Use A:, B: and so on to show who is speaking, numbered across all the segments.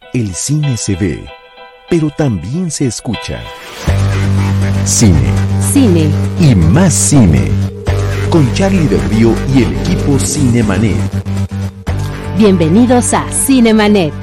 A: El cine se ve, pero también se escucha. Cine.
B: Cine.
A: Y más cine. Con Charlie del Río y el equipo Cinemanet.
B: Bienvenidos a Cinemanet.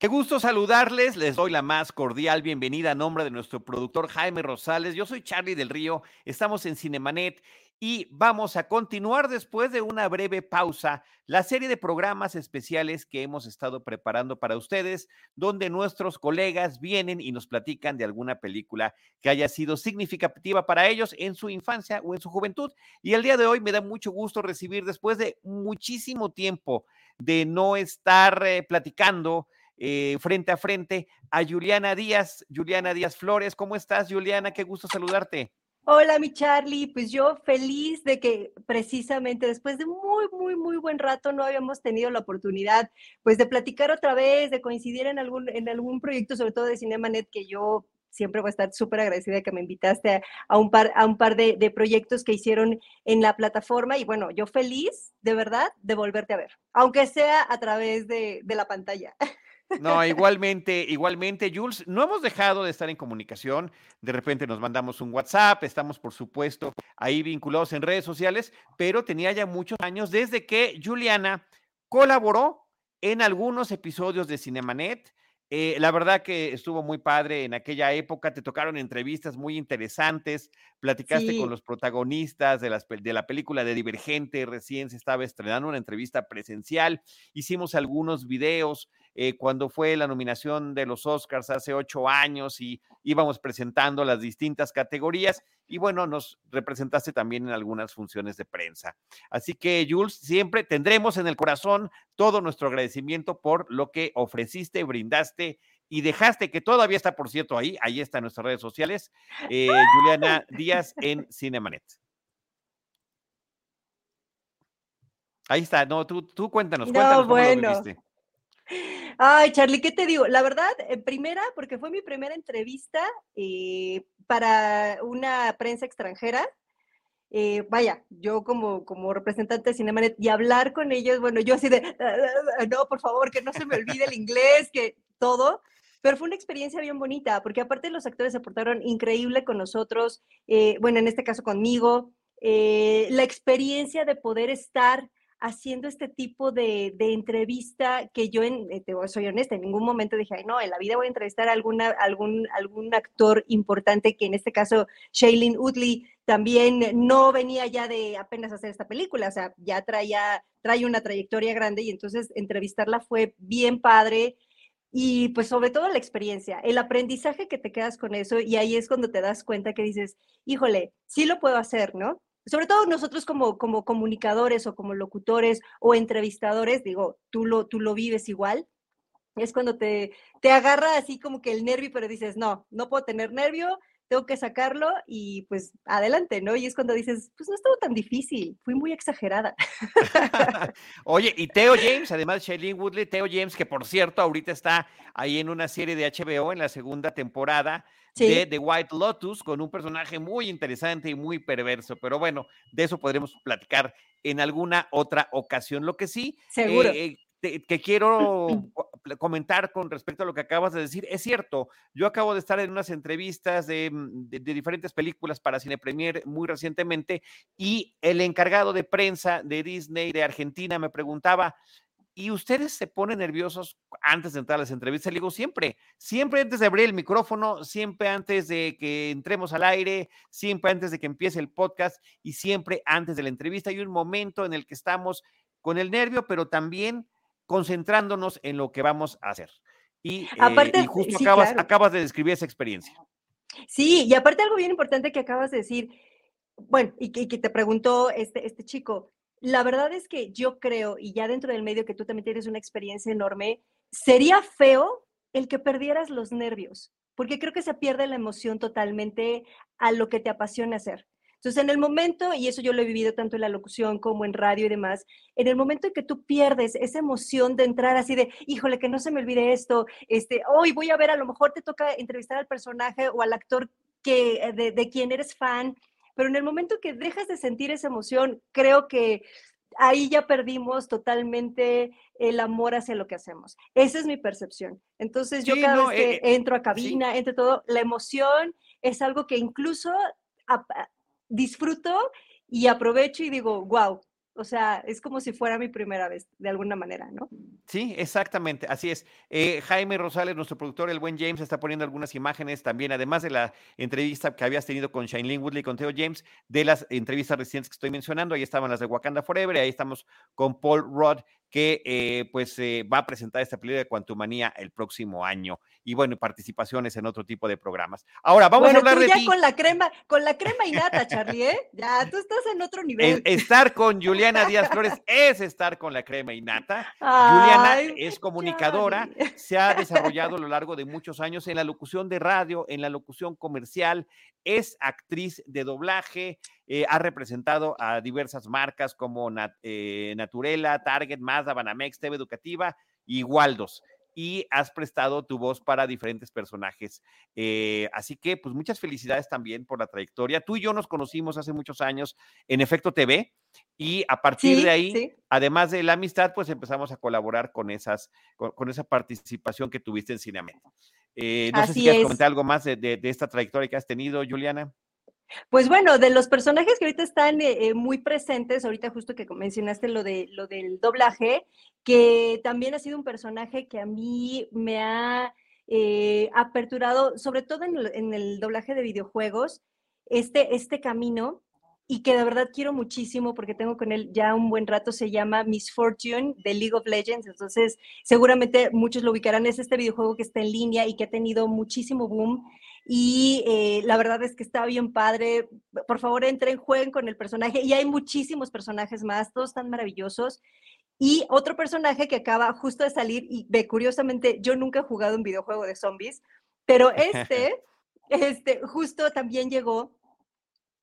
C: Qué gusto saludarles, les doy la más cordial bienvenida a nombre de nuestro productor Jaime Rosales. Yo soy Charlie del Río, estamos en Cinemanet y vamos a continuar después de una breve pausa la serie de programas especiales que hemos estado preparando para ustedes, donde nuestros colegas vienen y nos platican de alguna película que haya sido significativa para ellos en su infancia o en su juventud. Y el día de hoy me da mucho gusto recibir, después de muchísimo tiempo de no estar eh, platicando, eh, frente a frente a Juliana Díaz. Juliana Díaz Flores, ¿cómo estás, Juliana? Qué gusto saludarte.
D: Hola, mi Charlie. Pues yo feliz de que precisamente después de muy, muy, muy buen rato no habíamos tenido la oportunidad, pues de platicar otra vez, de coincidir en algún, en algún proyecto, sobre todo de Cinemanet, que yo siempre voy a estar súper agradecida de que me invitaste a, un par, a un par de, de, proyectos que hicieron en la plataforma. Y bueno, yo feliz, de verdad, de volverte a ver, aunque sea a través de, de la pantalla.
C: No, igualmente, igualmente, Jules, no hemos dejado de estar en comunicación. De repente nos mandamos un WhatsApp, estamos, por supuesto, ahí vinculados en redes sociales, pero tenía ya muchos años desde que Juliana colaboró en algunos episodios de Cinemanet. Eh, la verdad que estuvo muy padre en aquella época, te tocaron entrevistas muy interesantes, platicaste
D: Sí.
C: con los protagonistas de, las pel- de la película de Divergente, recién se estaba estrenando una entrevista presencial, hicimos algunos videos eh, cuando fue la nominación de los Oscars hace ocho años y íbamos presentando las distintas categorías y bueno, nos representaste también en algunas funciones de prensa. Así que Jules, siempre tendremos en el corazón todo nuestro agradecimiento por lo que ofreciste, brindaste y dejaste, que todavía está, por cierto, ahí, ahí está en nuestras redes sociales, eh, Juliana Díaz en Cinemanet. Ahí está, no, tú, tú cuéntanos,
D: No,
C: cuéntanos cómo lo
D: bueno.
C: viviste.
D: Ay, Charlie, ¿qué te digo? La verdad, en primera, porque fue mi primera entrevista eh, para una prensa extranjera. eh, vaya, yo como, como representante de Cinemanet y hablar con ellos, bueno, yo así de, "Ah, no, por favor, que no se me olvide el inglés, que todo. Pero fue una experiencia bien bonita, porque aparte los actores se portaron increíble con nosotros, eh, bueno, en este caso conmigo, eh, la experiencia de poder estar haciendo este tipo de, de entrevista que yo, en, eh, te soy honesta, en ningún momento dije, ay, no, en la vida voy a entrevistar a alguna, algún, algún actor importante, que en este caso Shailene Woodley también no venía ya de apenas hacer esta película, o sea, ya traía, trae una trayectoria grande y entonces entrevistarla fue bien padre. Y pues sobre todo la experiencia, el aprendizaje que te quedas con eso y ahí es cuando te das cuenta que dices, híjole, sí lo puedo hacer, ¿no? Sobre todo nosotros como, como comunicadores o como locutores o entrevistadores, digo, tú lo, tú lo vives igual, es cuando te, te agarra así como que el nervio, pero dices, no, no puedo tener nervio, tengo que sacarlo y pues adelante, ¿no? Y es cuando dices, pues no estuvo tan difícil, fui muy exagerada.
C: Oye, y Theo James, además de Shailene Woodley, Theo James, que por cierto ahorita está ahí en una serie de HBO en la segunda temporada de The White Lotus, con un personaje muy interesante y muy perverso. Pero bueno, de eso podremos platicar en alguna otra ocasión. Lo que sí,
D: seguro.
C: eh, eh, que quiero comentar con respecto a lo que acabas de decir, es cierto, yo acabo de estar en unas entrevistas de, mm, de- de diferentes películas para Cine Premier muy recientemente y el encargado de prensa de Disney de Argentina me preguntaba, ¿y ustedes se ponen nerviosos antes de entrar a las entrevistas? Le digo, siempre, siempre antes de abrir el micrófono, siempre antes de que entremos al aire, siempre antes de que empiece el podcast y siempre antes de la entrevista. Hay un momento en el que estamos con el nervio, pero también concentrándonos en lo que vamos a hacer. Y, eh,
D: Aparte,
C: y justo
D: sí,
C: acabas,
D: claro.
C: acabas de describir esa experiencia.
D: Sí, y aparte algo bien importante que acabas de decir, bueno, y que, y que te preguntó este, este chico, la verdad es que yo creo, y ya dentro del medio que tú también tienes una experiencia enorme, sería feo el que perdieras los nervios, porque creo que se pierde la emoción totalmente a lo que te apasiona hacer. Entonces, en el momento, y eso yo lo he vivido tanto en la locución como en radio y demás, en el momento en que tú pierdes esa emoción de entrar así de, híjole, que no se me olvide esto, este, hoy voy a ver, a lo mejor te toca entrevistar al personaje o al actor que, eh, de, de quien eres fan, pero en el momento que dejas de sentir esa emoción, creo que ahí ya perdimos totalmente el amor hacia lo que hacemos. Esa es mi percepción. Entonces yo cada vez que eh, entro a cabina, entre todo, la emoción es algo que incluso disfruto y aprovecho y digo, wow, o sea, es como si fuera mi primera vez, de alguna manera, ¿no?
C: Sí, exactamente, así es. Eh, Jaime Rosales, nuestro productor, el buen James, está poniendo algunas imágenes también, además de la entrevista que habías tenido con Shailene Woodley, con Theo James, de las entrevistas recientes que estoy mencionando. Ahí estaban las de Wakanda Forever, ahí estamos con Paul Rudd, que eh, pues eh, va a presentar esta película de Quantumania el próximo año y bueno, participaciones en otro tipo de programas. Ahora vamos a hablar tú
D: ya
C: de
D: con la crema, con la crema y nata, Charlie, ¿eh? Ya, tú estás en otro nivel.
C: estar con Juliana Díaz Flores es estar con la crema y nata. Juliana es comunicadora, se ha desarrollado a lo largo de muchos años en la locución de radio, en la locución comercial, es actriz de doblaje, eh, ha representado a diversas marcas como eh, Naturela, Target, Mazda, Banamex, TV Educativa y Waldos y has prestado tu voz para diferentes personajes. Eh, así que, pues muchas felicidades también por la trayectoria. Tú y yo nos conocimos hace muchos años en Efecto TV y a partir de ahí, además de la amistad, pues empezamos a colaborar con, esas, con, esa participación que tuviste en Cineamérica. no sé si quieres comentar algo más de, de esta trayectoria que has tenido, Juliana.
D: Pues bueno, de los personajes que ahorita están eh, eh, muy presentes, ahorita justo que mencionaste lo, de, lo del doblaje, que también ha sido un personaje que a mí me ha eh, aperturado, sobre todo en el, doblaje de videojuegos, este, este camino y que de verdad quiero muchísimo porque tengo con él ya un buen rato, se llama Miss Fortune de League of Legends, entonces seguramente muchos lo ubicarán, es este videojuego que está en línea y que ha tenido muchísimo boom y eh, la verdad es que está bien padre. Por favor, entren, jueguen con el personaje. Y hay muchísimos personajes más, todos están maravillosos. Y otro personaje que acaba justo de salir, y ve, curiosamente, yo nunca he jugado un videojuego de zombies, pero este, este justo también llegó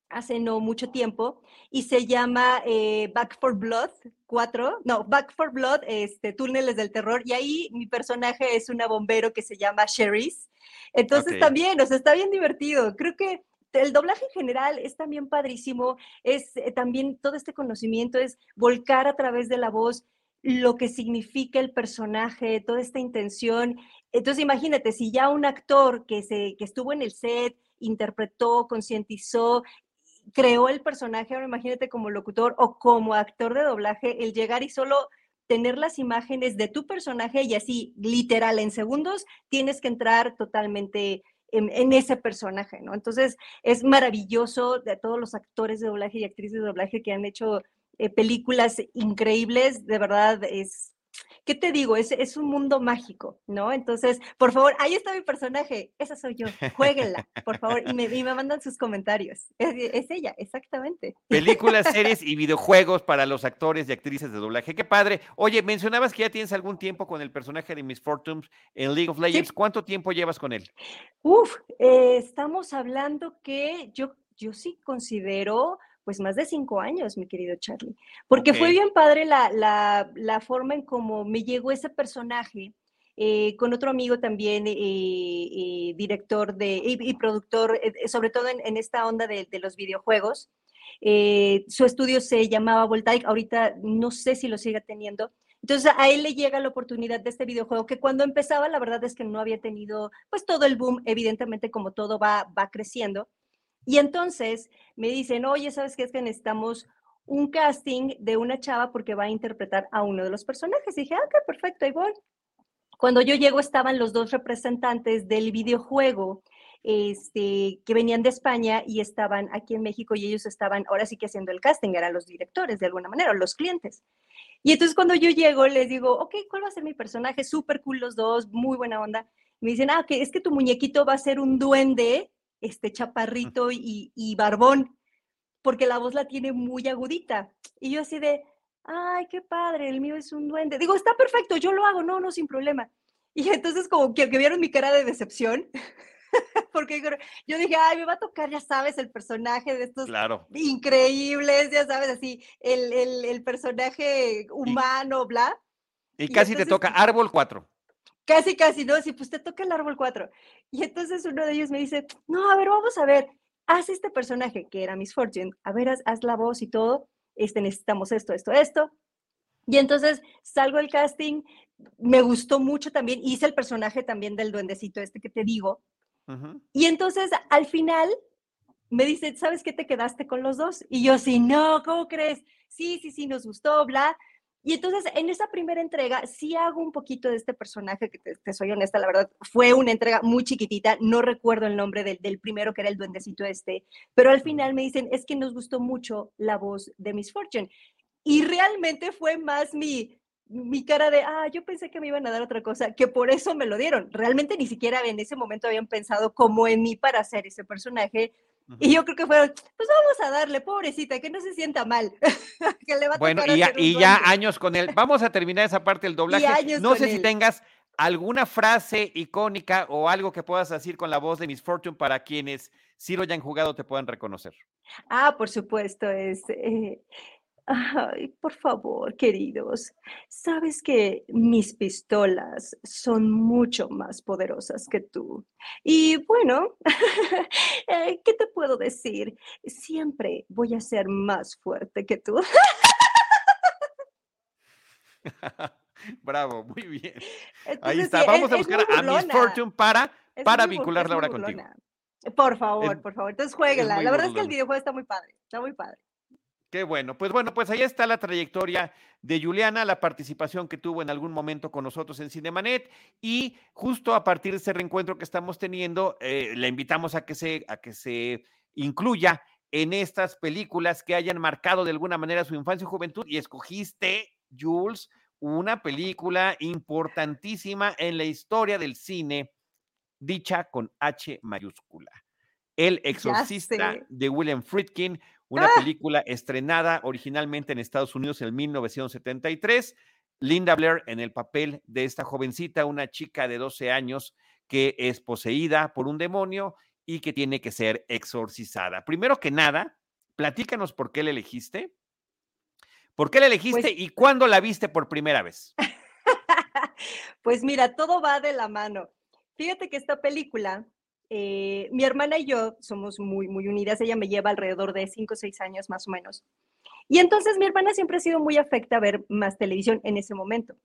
D: hace no mucho tiempo y se llama eh, Back for Blood 4, no, Back for Blood, este, Túneles del Terror, y ahí mi personaje es una bombero que se llama Cherise. Entonces también, o sea, está bien divertido. Creo que el doblaje en general es también padrísimo, es eh, también todo este conocimiento, es volcar a través de la voz lo que significa el personaje, toda esta intención. Entonces imagínate, si ya un actor que, se, que estuvo en el set, interpretó, concientizó creó el personaje, ahora imagínate como locutor o como actor de doblaje, el llegar y solo tener las imágenes de tu personaje y así, literal, en segundos, tienes que entrar totalmente en, ese personaje, ¿no? Entonces, es maravilloso de todos los actores de doblaje y actrices de doblaje que han hecho eh, películas increíbles, de verdad, es ¿qué te digo? Es, es un mundo mágico, ¿no? Entonces, por favor, ahí está mi personaje, esa soy yo, jueguenla, por favor, y me, me mandan sus comentarios. Es, ella, exactamente.
C: Películas, series y videojuegos para los actores y actrices de doblaje. Qué padre. Oye, mencionabas que ya tienes algún tiempo con el personaje de Miss Fortunes en League of Legends. ¿Cuánto tiempo llevas con él?
D: Uf, eh, estamos hablando que yo, yo sí considero pues más de cinco años, mi querido Charlie, porque fue bien padre la, forma en cómo me llegó ese personaje. Eh, con otro amigo también, eh, eh, director de, y, productor, sobre todo en, esta onda de, los videojuegos. su estudio se llamaba Voltaic, ahorita no sé si lo sigue teniendo. Entonces a él le llega la oportunidad de este videojuego que cuando empezaba la verdad es que no había tenido pues todo el boom, evidentemente como todo va, va creciendo. Y entonces me dicen, oye, ¿sabes qué? Es que necesitamos un casting de una chava porque va a interpretar a uno de los personajes. Y dije, ah, ok, perfecto, ahí voy. Cuando yo llego estaban los dos representantes del videojuego este, que venían de España y estaban aquí en México y ellos estaban ahora sí que haciendo el casting, eran los directores de alguna manera, los clientes. Y entonces cuando yo llego les digo, ok, ¿cuál va a ser mi personaje? Súper cool los dos, muy buena onda. Me dicen, ah, que es que tu muñequito va a ser un duende este chaparrito y, y, barbón, porque la voz la tiene muy agudita. Y yo así de, ay, qué padre, el mío es un duende. Digo, está perfecto, yo lo hago, no, no, sin problema. Y entonces como que, que vieron mi cara de decepción, porque yo dije, ay, me va a tocar, ya sabes, el personaje de estos increíbles, ya sabes, así, el, el, el personaje humano, bla.
C: Y, casi te toca árbol 4.
D: Casi, casi, ¿no? Sí, pues te toca el árbol 4. Y entonces uno de ellos me dice, no, a ver, vamos a ver, haz este personaje que era Miss Fortune, a ver, haz, la voz y todo. este, necesitamos esto, esto, esto. Y entonces salgo del casting, me gustó mucho también, hice el personaje también del duendecito este que te digo. Y entonces al final me dice, ¿sabes qué te quedaste con los dos? Y yo, sí, no, ¿cómo crees? Sí, sí, sí, nos gustó, bla. Y entonces en esa primera entrega sí hago un poquito de este personaje, que te, soy honesta, la verdad, fue una entrega muy chiquitita, no recuerdo el nombre del, del, primero que era el duendecito este, pero al final me dicen, es que nos gustó mucho la voz de Miss Fortune. Y realmente fue más mi, mi cara de, ah, yo pensé que me iban a dar otra cosa, que por eso me lo dieron. Realmente ni siquiera en ese momento habían pensado como en mí para hacer ese personaje. Y yo creo que fueron, pues vamos a darle, pobrecita, que no se sienta mal.
C: que le va a bueno, y, ya, y ya años con él. Vamos a terminar esa parte del doblaje. No sé si tengas alguna frase icónica o algo que puedas decir con la voz de Miss Fortune para quienes sí lo hayan jugado te puedan reconocer.
D: Ah, por supuesto, es... Eh, Ay, por favor, queridos, sabes que mis pistolas son mucho más poderosas que tú. Y bueno, eh, ¿qué te puedo decir? Siempre voy a ser más fuerte que tú.
C: Bravo, muy bien. Ahí está. Vamos a buscar a Miss Fortune para, para vincularla ahora contigo.
D: Por favor, por favor. Entonces jueguela. La verdad es que el videojuego está muy padre. Está muy padre.
C: Qué bueno. Pues bueno, pues ahí está la trayectoria de Juliana, la participación que tuvo en algún momento con nosotros en Cinemanet y justo a partir de ese reencuentro que estamos teniendo, eh, le invitamos a que se, a que se incluya en estas películas que hayan marcado de alguna manera su infancia y juventud y escogiste, Jules, una película importantísima en la historia del cine, dicha con H mayúscula. El exorcista de William Friedkin, una ¡Ah! película estrenada originalmente en Estados Unidos en 1973. Linda Blair en el papel de esta jovencita, una chica de 12 años que es poseída por un demonio y que tiene que ser exorcizada. Primero que nada, platícanos por qué la elegiste. ¿Por qué la elegiste pues y cuándo la viste por primera vez?
D: pues mira, todo va de la mano. Fíjate que esta película eh, mi hermana y yo somos muy, muy unidas. Ella me lleva alrededor de 5 o 6 años más o menos. Y entonces mi hermana siempre ha sido muy afecta a ver más televisión en ese momento.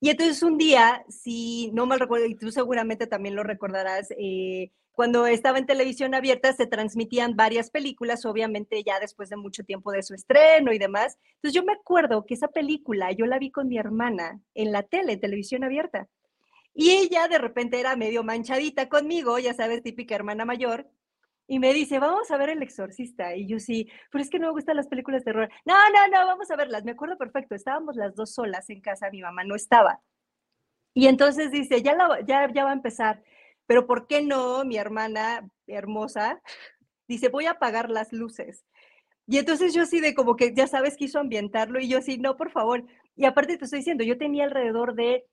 D: Y entonces un día, si no mal recuerdo, y tú seguramente también lo recordarás, eh, cuando estaba en televisión abierta se transmitían varias películas, obviamente ya después de mucho tiempo de su estreno y demás. Entonces yo me acuerdo que esa película yo la vi con mi hermana en la tele, televisión abierta. Y ella de repente era medio manchadita conmigo, ya sabes, típica hermana mayor, y me dice, vamos a ver El Exorcista. Y yo sí, pero es que no me gustan las películas de terror. No, no, no, vamos a verlas. Me acuerdo perfecto, estábamos las dos solas en casa, mi mamá no estaba. Y entonces dice, ya, ya, ya va a empezar, pero ¿por qué no, mi hermana hermosa? Dice, voy a apagar las luces. Y entonces yo sí de como que, ya sabes, quiso ambientarlo y yo sí, no, por favor. Y aparte te estoy diciendo, yo tenía alrededor de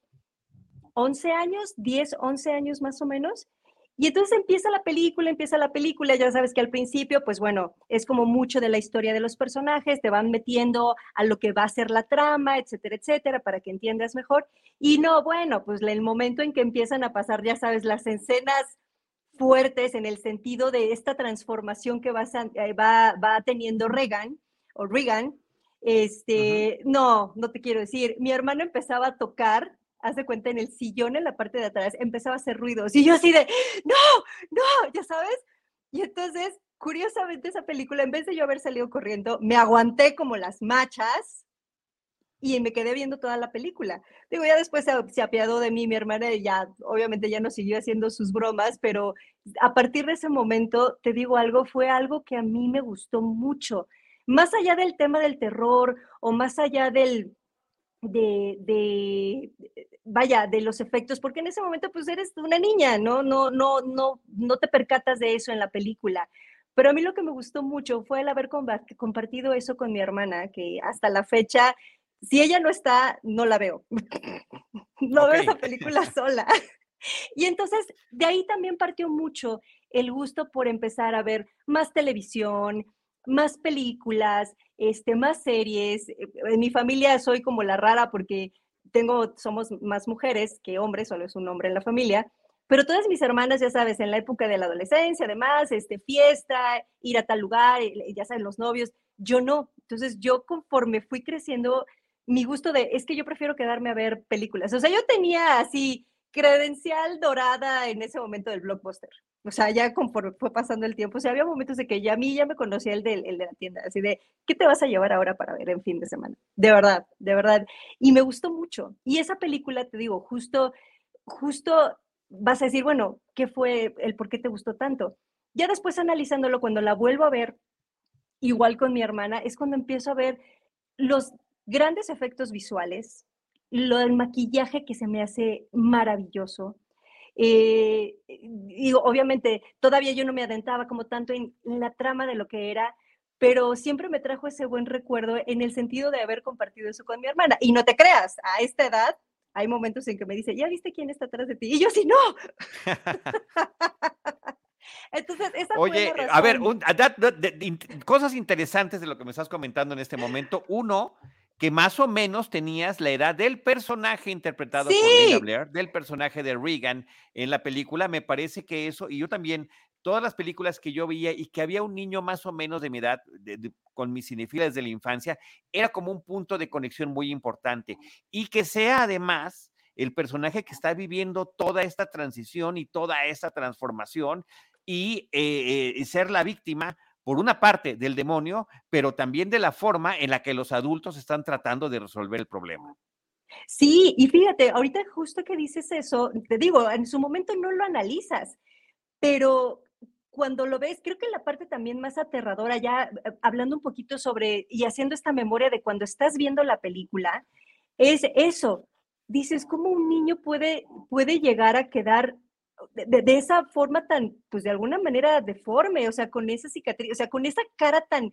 D: 11 años, 10, 11 años más o menos. Y entonces empieza la película, empieza la película, ya sabes que al principio, pues bueno, es como mucho de la historia de los personajes, te van metiendo a lo que va a ser la trama, etcétera, etcétera, para que entiendas mejor. Y no, bueno, pues el momento en que empiezan a pasar, ya sabes, las escenas fuertes en el sentido de esta transformación que va, eh, va, va teniendo Reagan o Reagan, este, no, no te quiero decir, mi hermano empezaba a tocar hace cuenta, en el sillón en la parte de atrás, empezaba a hacer ruidos. Y yo así de, no, no, ya sabes. Y entonces, curiosamente, esa película, en vez de yo haber salido corriendo, me aguanté como las machas y me quedé viendo toda la película. Digo, ya después se, se apiadó de mí mi hermana y ya, obviamente ya no siguió haciendo sus bromas, pero a partir de ese momento, te digo algo, fue algo que a mí me gustó mucho. Más allá del tema del terror o más allá del, de, de, vaya, de los efectos, porque en ese momento pues eres una niña, ¿no? No, no, no, no te percatas de eso en la película. Pero a mí lo que me gustó mucho fue el haber compartido eso con mi hermana, que hasta la fecha, si ella no está, no la veo. no veo esa película sola. Y entonces de ahí también partió mucho el gusto por empezar a ver más televisión, más películas, este, más series. Eh, en mi familia soy como la rara porque tengo, somos más mujeres que hombres, solo es un hombre en la familia, Pero todas mis hermanas, ya sabes, en la época de la adolescencia, además, este, fiesta, ir a tal lugar, ya saben, los novios, yo no. Entonces yo conforme fui creciendo, mi gusto de, es que yo prefiero quedarme a ver películas. O sea, yo tenía así credencial dorada en ese momento del blockbuster. O sea, ya conforme fue pasando el tiempo, o sea, había momentos de que ya a mí ya me conocía el de, el de la tienda, así de, ¿qué te vas a llevar ahora para ver en fin de semana? De verdad, de verdad. Y me gustó mucho. Y esa película, te digo, justo, justo vas a decir, bueno, ¿qué fue el por qué te gustó tanto? Ya después analizándolo, cuando la vuelvo a ver, igual con mi hermana, es cuando empiezo a ver los grandes efectos visuales, lo del maquillaje que se me hace maravilloso. Eh, y obviamente todavía yo no me adentraba como tanto en la trama de lo que era, pero siempre me trajo ese buen recuerdo en el sentido de haber compartido eso con mi hermana. Y no te creas, a esta edad hay momentos en que me dice, ¿ya viste quién está atrás de ti? Y yo sí, no.
C: Entonces, esa Oye, fue a ver, cosas interesantes de lo que me estás comentando en este momento. Uno, que más o menos tenías la edad del personaje interpretado por Linda Blair, del personaje de Regan en la película. Me parece que eso, y yo también, todas las películas que yo veía y que había un niño más o menos de mi edad, con mis cinefilas de la infancia, era como un punto de conexión muy importante. Y que sea además el personaje que está viviendo toda esta transición y toda esta transformación y eh, eh, ser la víctima, por una parte, del demonio, pero también de la forma en la que los adultos están tratando de resolver el problema.
D: Sí, y fíjate, ahorita justo que dices eso, te digo, en su momento no lo analizas, pero cuando lo ves, creo que la parte también más aterradora, ya eh, hablando un poquito sobre y haciendo esta memoria de cuando estás viendo la película, es eso. Dices, ¿cómo un niño puede, puede llegar a quedar de, esa forma tan, pues de alguna manera deforme, o sea, con esa cicatriz, o sea, con esa cara tan,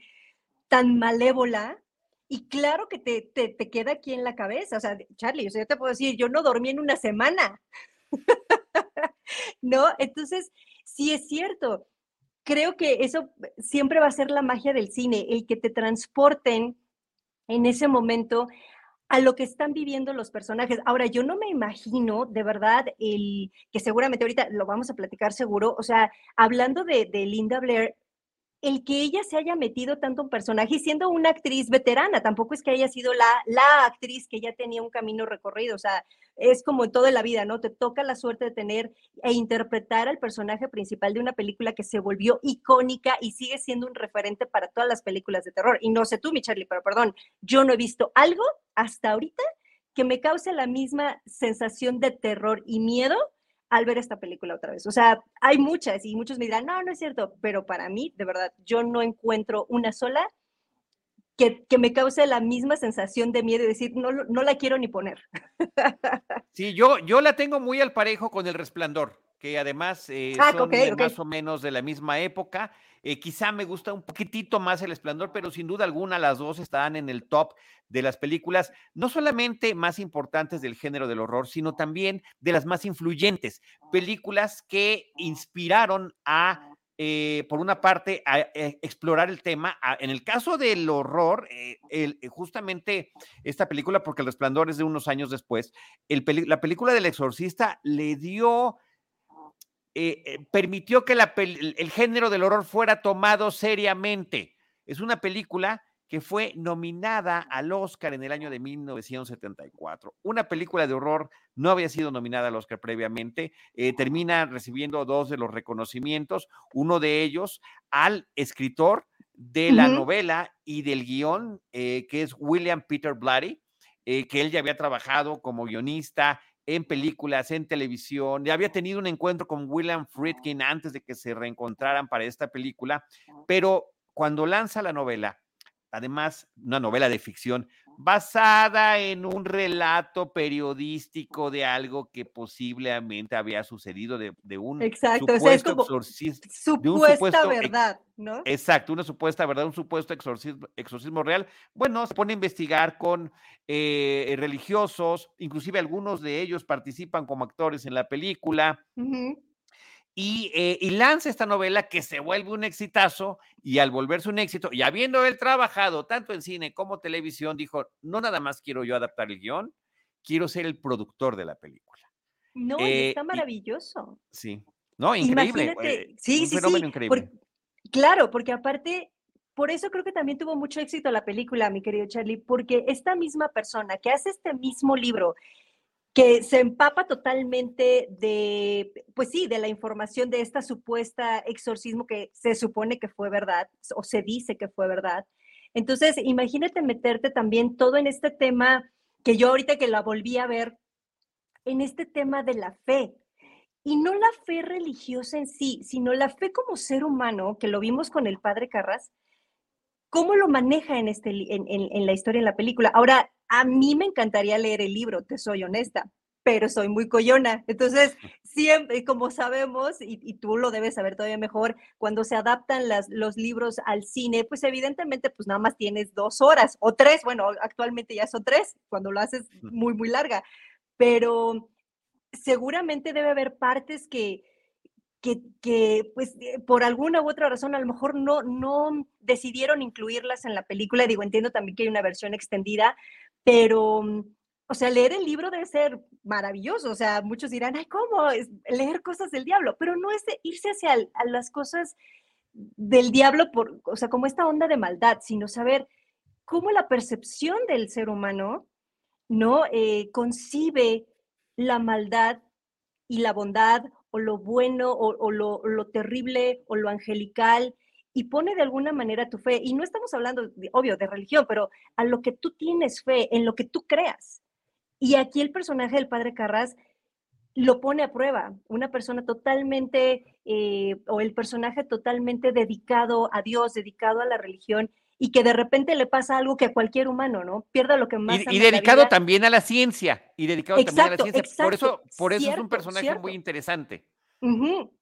D: tan malévola, y claro que te, te, queda aquí en la cabeza, o sea, Charlie, yo te puedo decir, yo no dormí en una semana, ¿no? Entonces, sí es cierto, creo que eso siempre va a ser la magia del cine, el que te transporten en ese momento a lo que están viviendo los personajes. Ahora, yo no me imagino, de verdad, el que seguramente ahorita lo vamos a platicar seguro, o sea, hablando de, de Linda Blair, el que ella se haya metido tanto un personaje y siendo una actriz veterana, tampoco es que haya sido la, la actriz que ya tenía un camino recorrido, o sea, es como en toda la vida, ¿no? Te toca la suerte de tener e interpretar al personaje principal de una película que se volvió icónica y sigue siendo un referente para todas las películas de terror. Y no sé tú, mi Charlie, pero perdón, yo no he visto algo hasta ahorita que me cause la misma sensación de terror y miedo al ver esta película otra vez. O sea, hay muchas y muchos me dirán, no, no es cierto, pero para mí, de verdad, yo no encuentro una sola que, me cause la misma sensación de miedo y decir, no, no la quiero ni poner.
C: Sí, yo, yo la tengo muy al parejo con El Resplandor, que además eh, ah, son más o menos de la misma época. Eh, quizá me gusta un poquitito más el esplendor, pero sin duda alguna las dos están en el top de las películas, no solamente más importantes del género del horror, sino también de las más influyentes. Películas que inspiraron a eh, por una parte, a, eh, explorar el tema. en el caso del horror, justamente esta película, porque El Resplandor es de unos años después, la película del exorcista le dio eh, eh, permitió que el, género del horror fuera tomado seriamente. Es una película que fue nominada al Oscar en el año de 1974. Una película de horror no había sido nominada al Oscar previamente. Eh, termina recibiendo dos de los reconocimientos, uno de ellos al escritor de la novela y del guion, que es William Peter Blatty, que él ya había trabajado como guionista en películas, en televisión. Ya había tenido un encuentro con William Friedkin antes de que se reencontraran para esta película, pero cuando lanza la novela, además una novela de ficción basada en un relato periodístico de algo que posiblemente había sucedido de, un
D: exacto, supuesto supuesta verdad, ¿no?
C: Exacto, una supuesta verdad, un supuesto exorcismo, exorcismo real. Bueno, se pone a investigar con eh, religiosos, inclusive algunos de ellos participan como actores en la película. Eh, y, lanza esta novela que se vuelve un exitazo y al volverse un éxito, y habiendo él trabajado tanto en cine como televisión, dijo, no nada más quiero yo adaptar el guion, quiero ser el productor de la película.
D: No, está maravilloso.
C: sí. No, increíble.
D: sí, sí, sí, increíble. claro, porque aparte por eso creo que también tuvo mucho éxito la película, mi querido Charlie, porque esta misma persona que hace este mismo libro, que se empapa totalmente de, pues sí, de la información de esta supuesta exorcismo que se supone que fue verdad o se dice que fue verdad. Entonces, imagínate meterte también todo en este tema que yo ahorita que la volví a ver, en este tema de la fe. Y no la fe religiosa en sí, sino la fe como ser humano, que lo vimos con el padre Carras, ¿Cómo lo maneja en, este, en, la historia, en la película? Ahora, a mí me encantaría leer el libro, te soy honesta, pero soy muy coyona. Entonces, siempre, como sabemos, y, tú lo debes saber todavía mejor, cuando se adaptan las, los libros al cine, pues evidentemente, pues nada más tienes dos horas o tres, bueno, actualmente ya son tres, cuando lo haces muy, muy larga, pero seguramente debe haber partes que, que, pues eh, por alguna u otra razón a lo mejor no, no decidieron incluirlas en la película. Digo, entiendo también que hay una versión extendida, pero, mm, o sea, leer el libro debe ser maravilloso. O sea, muchos dirán, ay, ¿cómo? Es leer cosas del diablo, pero no es irse hacia las cosas del diablo, por, o sea, como esta onda de maldad, sino saber cómo la percepción del ser humano, ¿no? Eh, concibe la maldad y la bondad o lo bueno o, lo, terrible o lo angelical y pone de alguna manera tu fe. Y no estamos hablando, obvio, de religión, pero a lo que tú tienes fe, en lo que tú creas. Y aquí el personaje del padre Carras lo pone a prueba, una persona totalmente, eh, o el personaje totalmente dedicado a Dios, dedicado a la religión, y que de repente le pasa algo que a cualquier humano, ¿no? Pierda lo que más.
C: Y, y dedicado también a la ciencia, y dedicado también a la ciencia. por eso, por eso es un personaje muy interesante.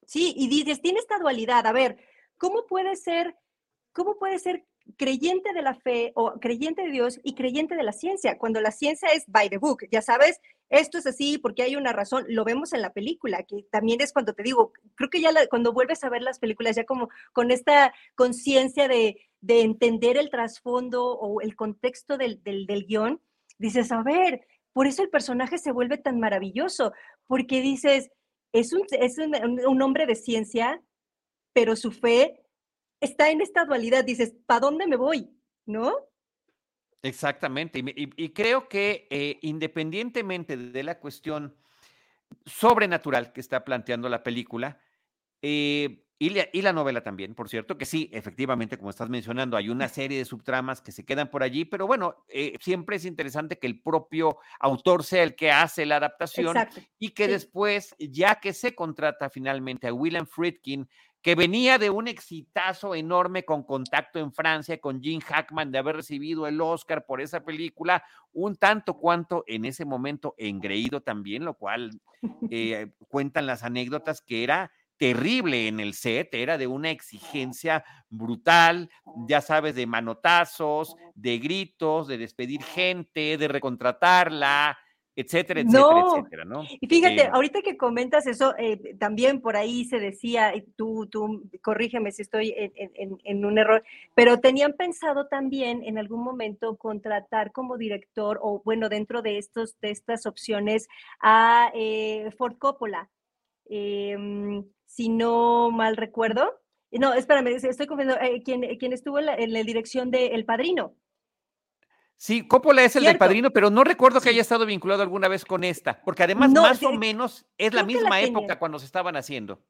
D: Sí, y dices, tiene esta dualidad. A ver, ¿cómo puede ser, cómo puede ser creyente de la fe o creyente de Dios y creyente de la ciencia? Cuando la ciencia es by the book, ya sabes, esto es así porque hay una razón, lo vemos en la película, que también es cuando te digo, creo que ya cuando vuelves a ver las películas, ya como con esta conciencia de, de entender el trasfondo o el contexto del, del, guion, dices, a ver, por eso el personaje se vuelve tan maravilloso, porque dices, es un, es un, hombre de ciencia, pero su fe está en esta dualidad, dices, ¿para dónde me voy? ¿No?
C: Exactamente, y, creo que eh, independientemente de la cuestión sobrenatural que está planteando la película, eh, y la, novela también, por cierto, que sí, efectivamente, como estás mencionando, hay una serie de subtramas que se quedan por allí, pero bueno, eh, siempre es interesante que el propio autor sea el que hace la adaptación y que después, ya que se contrata finalmente a William Friedkin, que venía de un exitazo enorme con contacto en Francia, con Jim Hackman, de haber recibido el Oscar por esa película, un tanto cuanto en ese momento engreído también, lo cual eh, cuentan las anécdotas que era terrible en el set, era de una exigencia brutal, ya sabes, de manotazos, de gritos, de despedir gente, de recontratarla, etcétera, etcétera, etcétera, ¿no?
D: Y fíjate, eh, ahorita que comentas eso, eh, también por ahí se decía, tú, tú corrígeme si estoy en, un error, pero tenían pensado también en algún momento contratar como director, o bueno, dentro de, estos, de estas opciones, a eh, Ford Coppola. Em, si no mal recuerdo. No, espérame, estoy confundiendo. Eh, quien, estuvo en la, dirección de El Padrino.
C: Sí, Coppola es el del Padrino, pero no recuerdo que haya estado vinculado alguna vez con esta, porque además más o menos es la misma época cuando se estaban haciendo.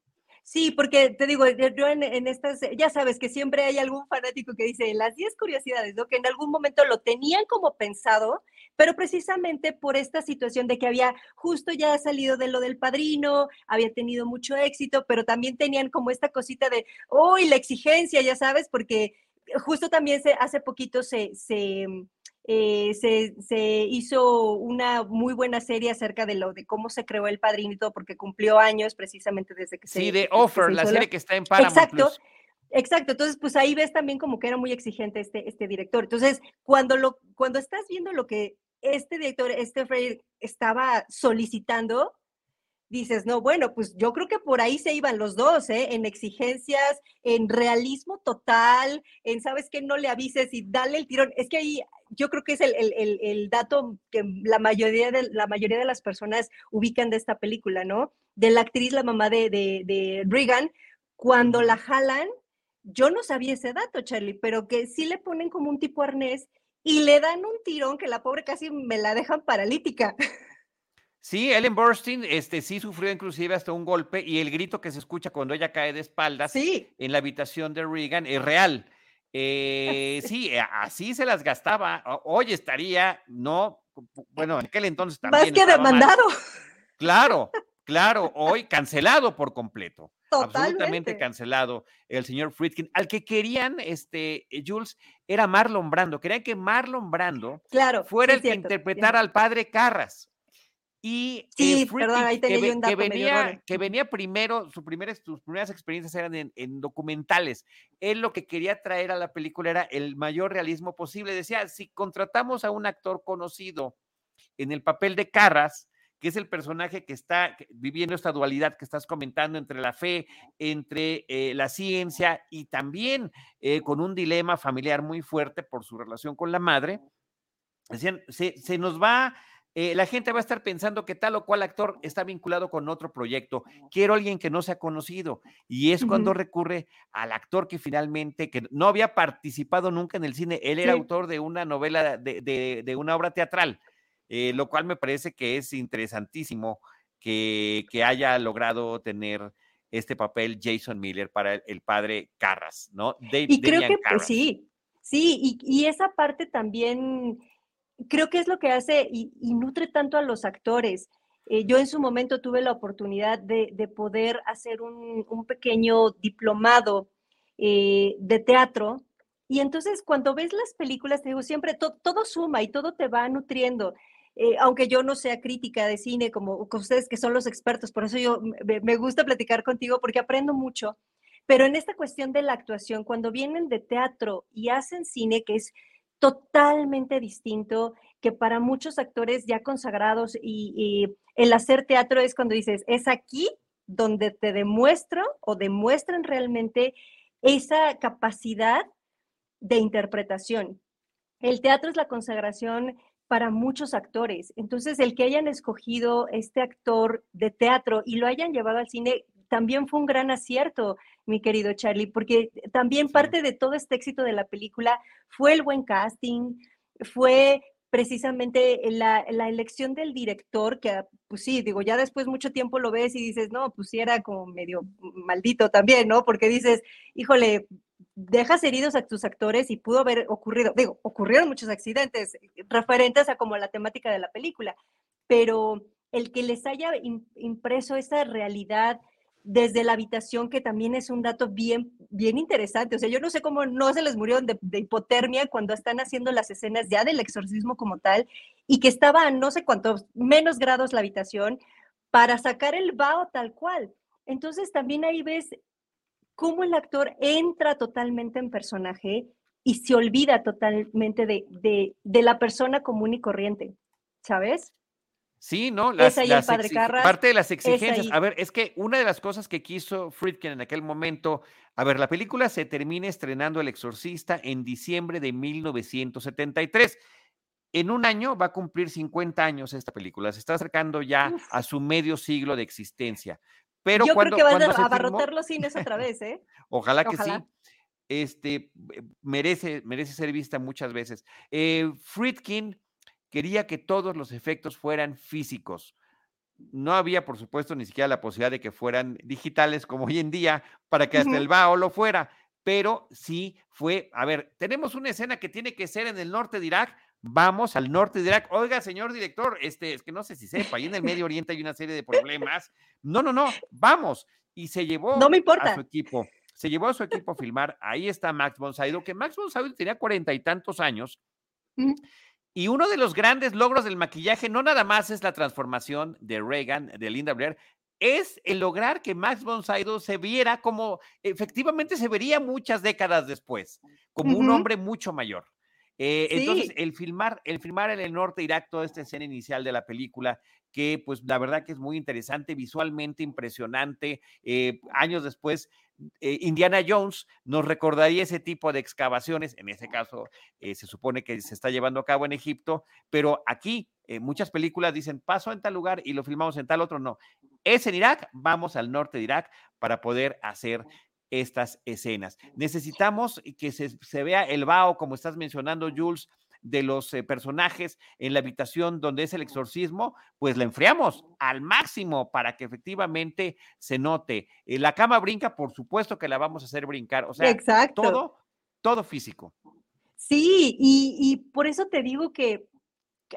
D: Sí, porque te digo, yo en, estas, ya sabes que siempre hay algún fanático que dice las 10 curiosidades, ¿no? Que en algún momento lo tenían como pensado, pero precisamente por esta situación de que había justo ya salido de lo del padrino, había tenido mucho éxito, pero también tenían como esta cosita de, uy, la exigencia, ya sabes, porque justo también se, hace poquito se, se eh, se, hizo una muy buena serie acerca de lo de cómo se creó el padrinito, porque cumplió años precisamente desde que
C: se.
D: Sí,
C: de Offer, la serie que está en Paramount
D: Exacto. Exacto, entonces pues ahí ves también como que era muy exigente este, este director. Entonces, cuando, lo, cuando estás viendo lo que este director, este Frey, estaba solicitando, dices, no, bueno, pues yo creo que por ahí se iban los dos, ¿eh? En exigencias, en realismo total, en, ¿sabes qué? No le avises y dale el tirón. Es que ahí yo creo que es el, dato que la mayoría, de, la mayoría de las personas ubican de esta película, ¿no? De la actriz, la mamá de, de, de Regan, cuando la jalan, yo no sabía ese dato, Charlie, pero que sí le ponen como un tipo arnés y le dan un tirón que la pobre casi me la dejan paralítica.
C: Sí, Ellen Burstyn este, sí sufrió inclusive hasta un golpe y el grito que se escucha cuando ella cae de espaldas en la habitación de Reagan es real. Eh, sí, así se las gastaba. Hoy estaría, no, bueno, en aquel entonces también.
D: Más que demandado.
C: Claro, claro, hoy cancelado por completo. Absolutamente cancelado el señor Friedkin. Al que querían, este, eh, Jules, era Marlon Brando. Querían que Marlon Brando
D: claro,
C: fuera el que interpretara al padre Carras. Y
D: sí, perdón, ahí que, un dato
C: que, venía, que venía primero, su sus primeras experiencias eran en, documentales. Él lo que quería traer a la película era el mayor realismo posible. Decía, si contratamos a un actor conocido en el papel de Carras, que es el personaje que está viviendo esta dualidad que estás comentando entre la fe, entre eh, la ciencia y también eh, con un dilema familiar muy fuerte por su relación con la madre, decían, se, se nos va eh, la gente va a estar pensando que tal o cual actor está vinculado con otro proyecto. Quiero alguien que no sea conocido. Y es cuando recurre al actor que finalmente, que no había participado nunca en el cine. Él era autor de una novela, de, una obra teatral, eh, lo cual me parece que es interesantísimo que, haya logrado tener este papel Jason Miller para el, padre Carras, ¿no?
D: y creo que pues, sí, sí, y, y esa parte también creo que es lo que hace y, nutre tanto a los actores. Eh, yo en su momento tuve la oportunidad de, poder hacer un, pequeño diplomado eh, de teatro y entonces cuando ves las películas, te digo, siempre todo suma y todo te va nutriendo. Eh, aunque yo no sea crítica de cine como, ustedes que son los expertos, por eso yo me gusta platicar contigo porque aprendo mucho. Pero en esta cuestión de la actuación, cuando vienen de teatro y hacen cine, que es totalmente distinto que para muchos actores ya consagrados y, el hacer teatro es cuando dices, es aquí donde te demuestro o demuestran realmente esa capacidad de interpretación. El teatro es la consagración para muchos actores. Entonces, el que hayan escogido este actor de teatro y lo hayan llevado al cine también fue un gran acierto mi querido Charlie, porque también parte de todo este éxito de la película fue el buen casting, fue precisamente la, elección del director, que pues sí, digo, ya después mucho tiempo lo ves y dices, no, pues sí era como medio maldito también, ¿no? Porque dices, híjole, dejas heridos a tus actores y pudo haber ocurrido, digo, ocurrieron muchos accidentes referentes a como la temática de la película, pero el que les haya impreso esa realidad desde la habitación, que también es un dato bien, bien interesante. O sea, yo no sé cómo no se les murió de, hipotermia cuando están haciendo las escenas ya del exorcismo como tal y que estaba a no sé cuántos menos grados la habitación para sacar el vaho tal cual. Entonces también ahí ves cómo el actor entra totalmente en personaje y se olvida totalmente de, de, de la persona común y corriente, ¿sabes?
C: Sí, ¿no? Las, parte de las exigencias. A ver, es que una de las cosas que quiso Friedkin en aquel momento, a ver, la película se termina estrenando El Exorcista en diciembre de 1973. En un año va a cumplir 50 años esta película, se está acercando ya a su medio siglo de existencia. Pero
D: Yo
C: cuando,
D: creo que van a abarrotar los cines otra vez, ¿eh?
C: Ojalá que sí. Este, merece, merece ser vista muchas veces. Eh, Friedkin quería que todos los efectos fueran físicos. No había, por supuesto, ni siquiera la posibilidad de que fueran digitales como hoy en día para que hasta el BAO lo fuera, pero sí fue, a ver, tenemos una escena que tiene que ser en el norte de Irak, vamos al norte de Irak. Oiga, señor director, este, es que no sé si sepa, ahí en el Medio Oriente hay una serie de problemas. No, no, no, vamos. Y se llevó
D: no me importa.
C: a su equipo, se llevó a su equipo a filmar. Ahí está Max von que Max von tenía cuarenta y tantos años. Y uno de los grandes logros del maquillaje no nada más es la transformación de Reagan, de Linda Blair, es el lograr que Max von Sydow se viera como efectivamente se vería muchas décadas después, como un hombre mucho mayor. Eh, entonces, el filmar, el filmar en el norte de Irak, toda esta escena inicial de la película, que pues la verdad que es muy interesante, visualmente impresionante. Eh, años después, eh, Indiana Jones nos recordaría ese tipo de excavaciones, en este caso se supone que se está llevando a cabo en Egipto, pero aquí muchas películas dicen, paso en tal lugar y lo filmamos en tal otro, no. Es en Irak, vamos al norte de Irak para poder hacer estas escenas. Necesitamos que se, vea el vaho, como estás mencionando, Jules, de los eh, personajes en la habitación donde es el exorcismo, pues la enfriamos al máximo para que efectivamente se note. Eh, la cama brinca, por supuesto que la vamos a hacer brincar, o sea, todo, todo físico.
D: Sí, y, y por eso te digo que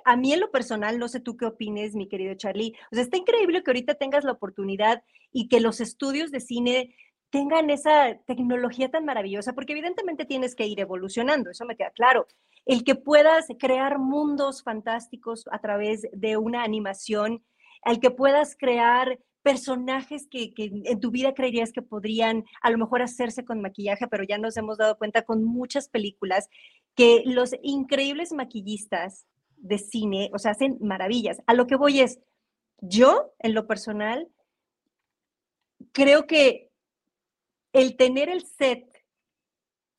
D: a mí en lo personal, no sé tú qué opines, mi querido Charlie. O sea, está increíble que ahorita tengas la oportunidad y que los estudios de cine tengan esa tecnología tan maravillosa, porque evidentemente tienes que ir evolucionando, eso me queda claro. El que puedas crear mundos fantásticos a través de una animación, el que puedas crear personajes que, en tu vida creerías que podrían a lo mejor hacerse con maquillaje, pero ya nos hemos dado cuenta con muchas películas que los increíbles maquillistas de cine, o sea, hacen maravillas. A lo que voy es, yo en lo personal, creo que el tener el set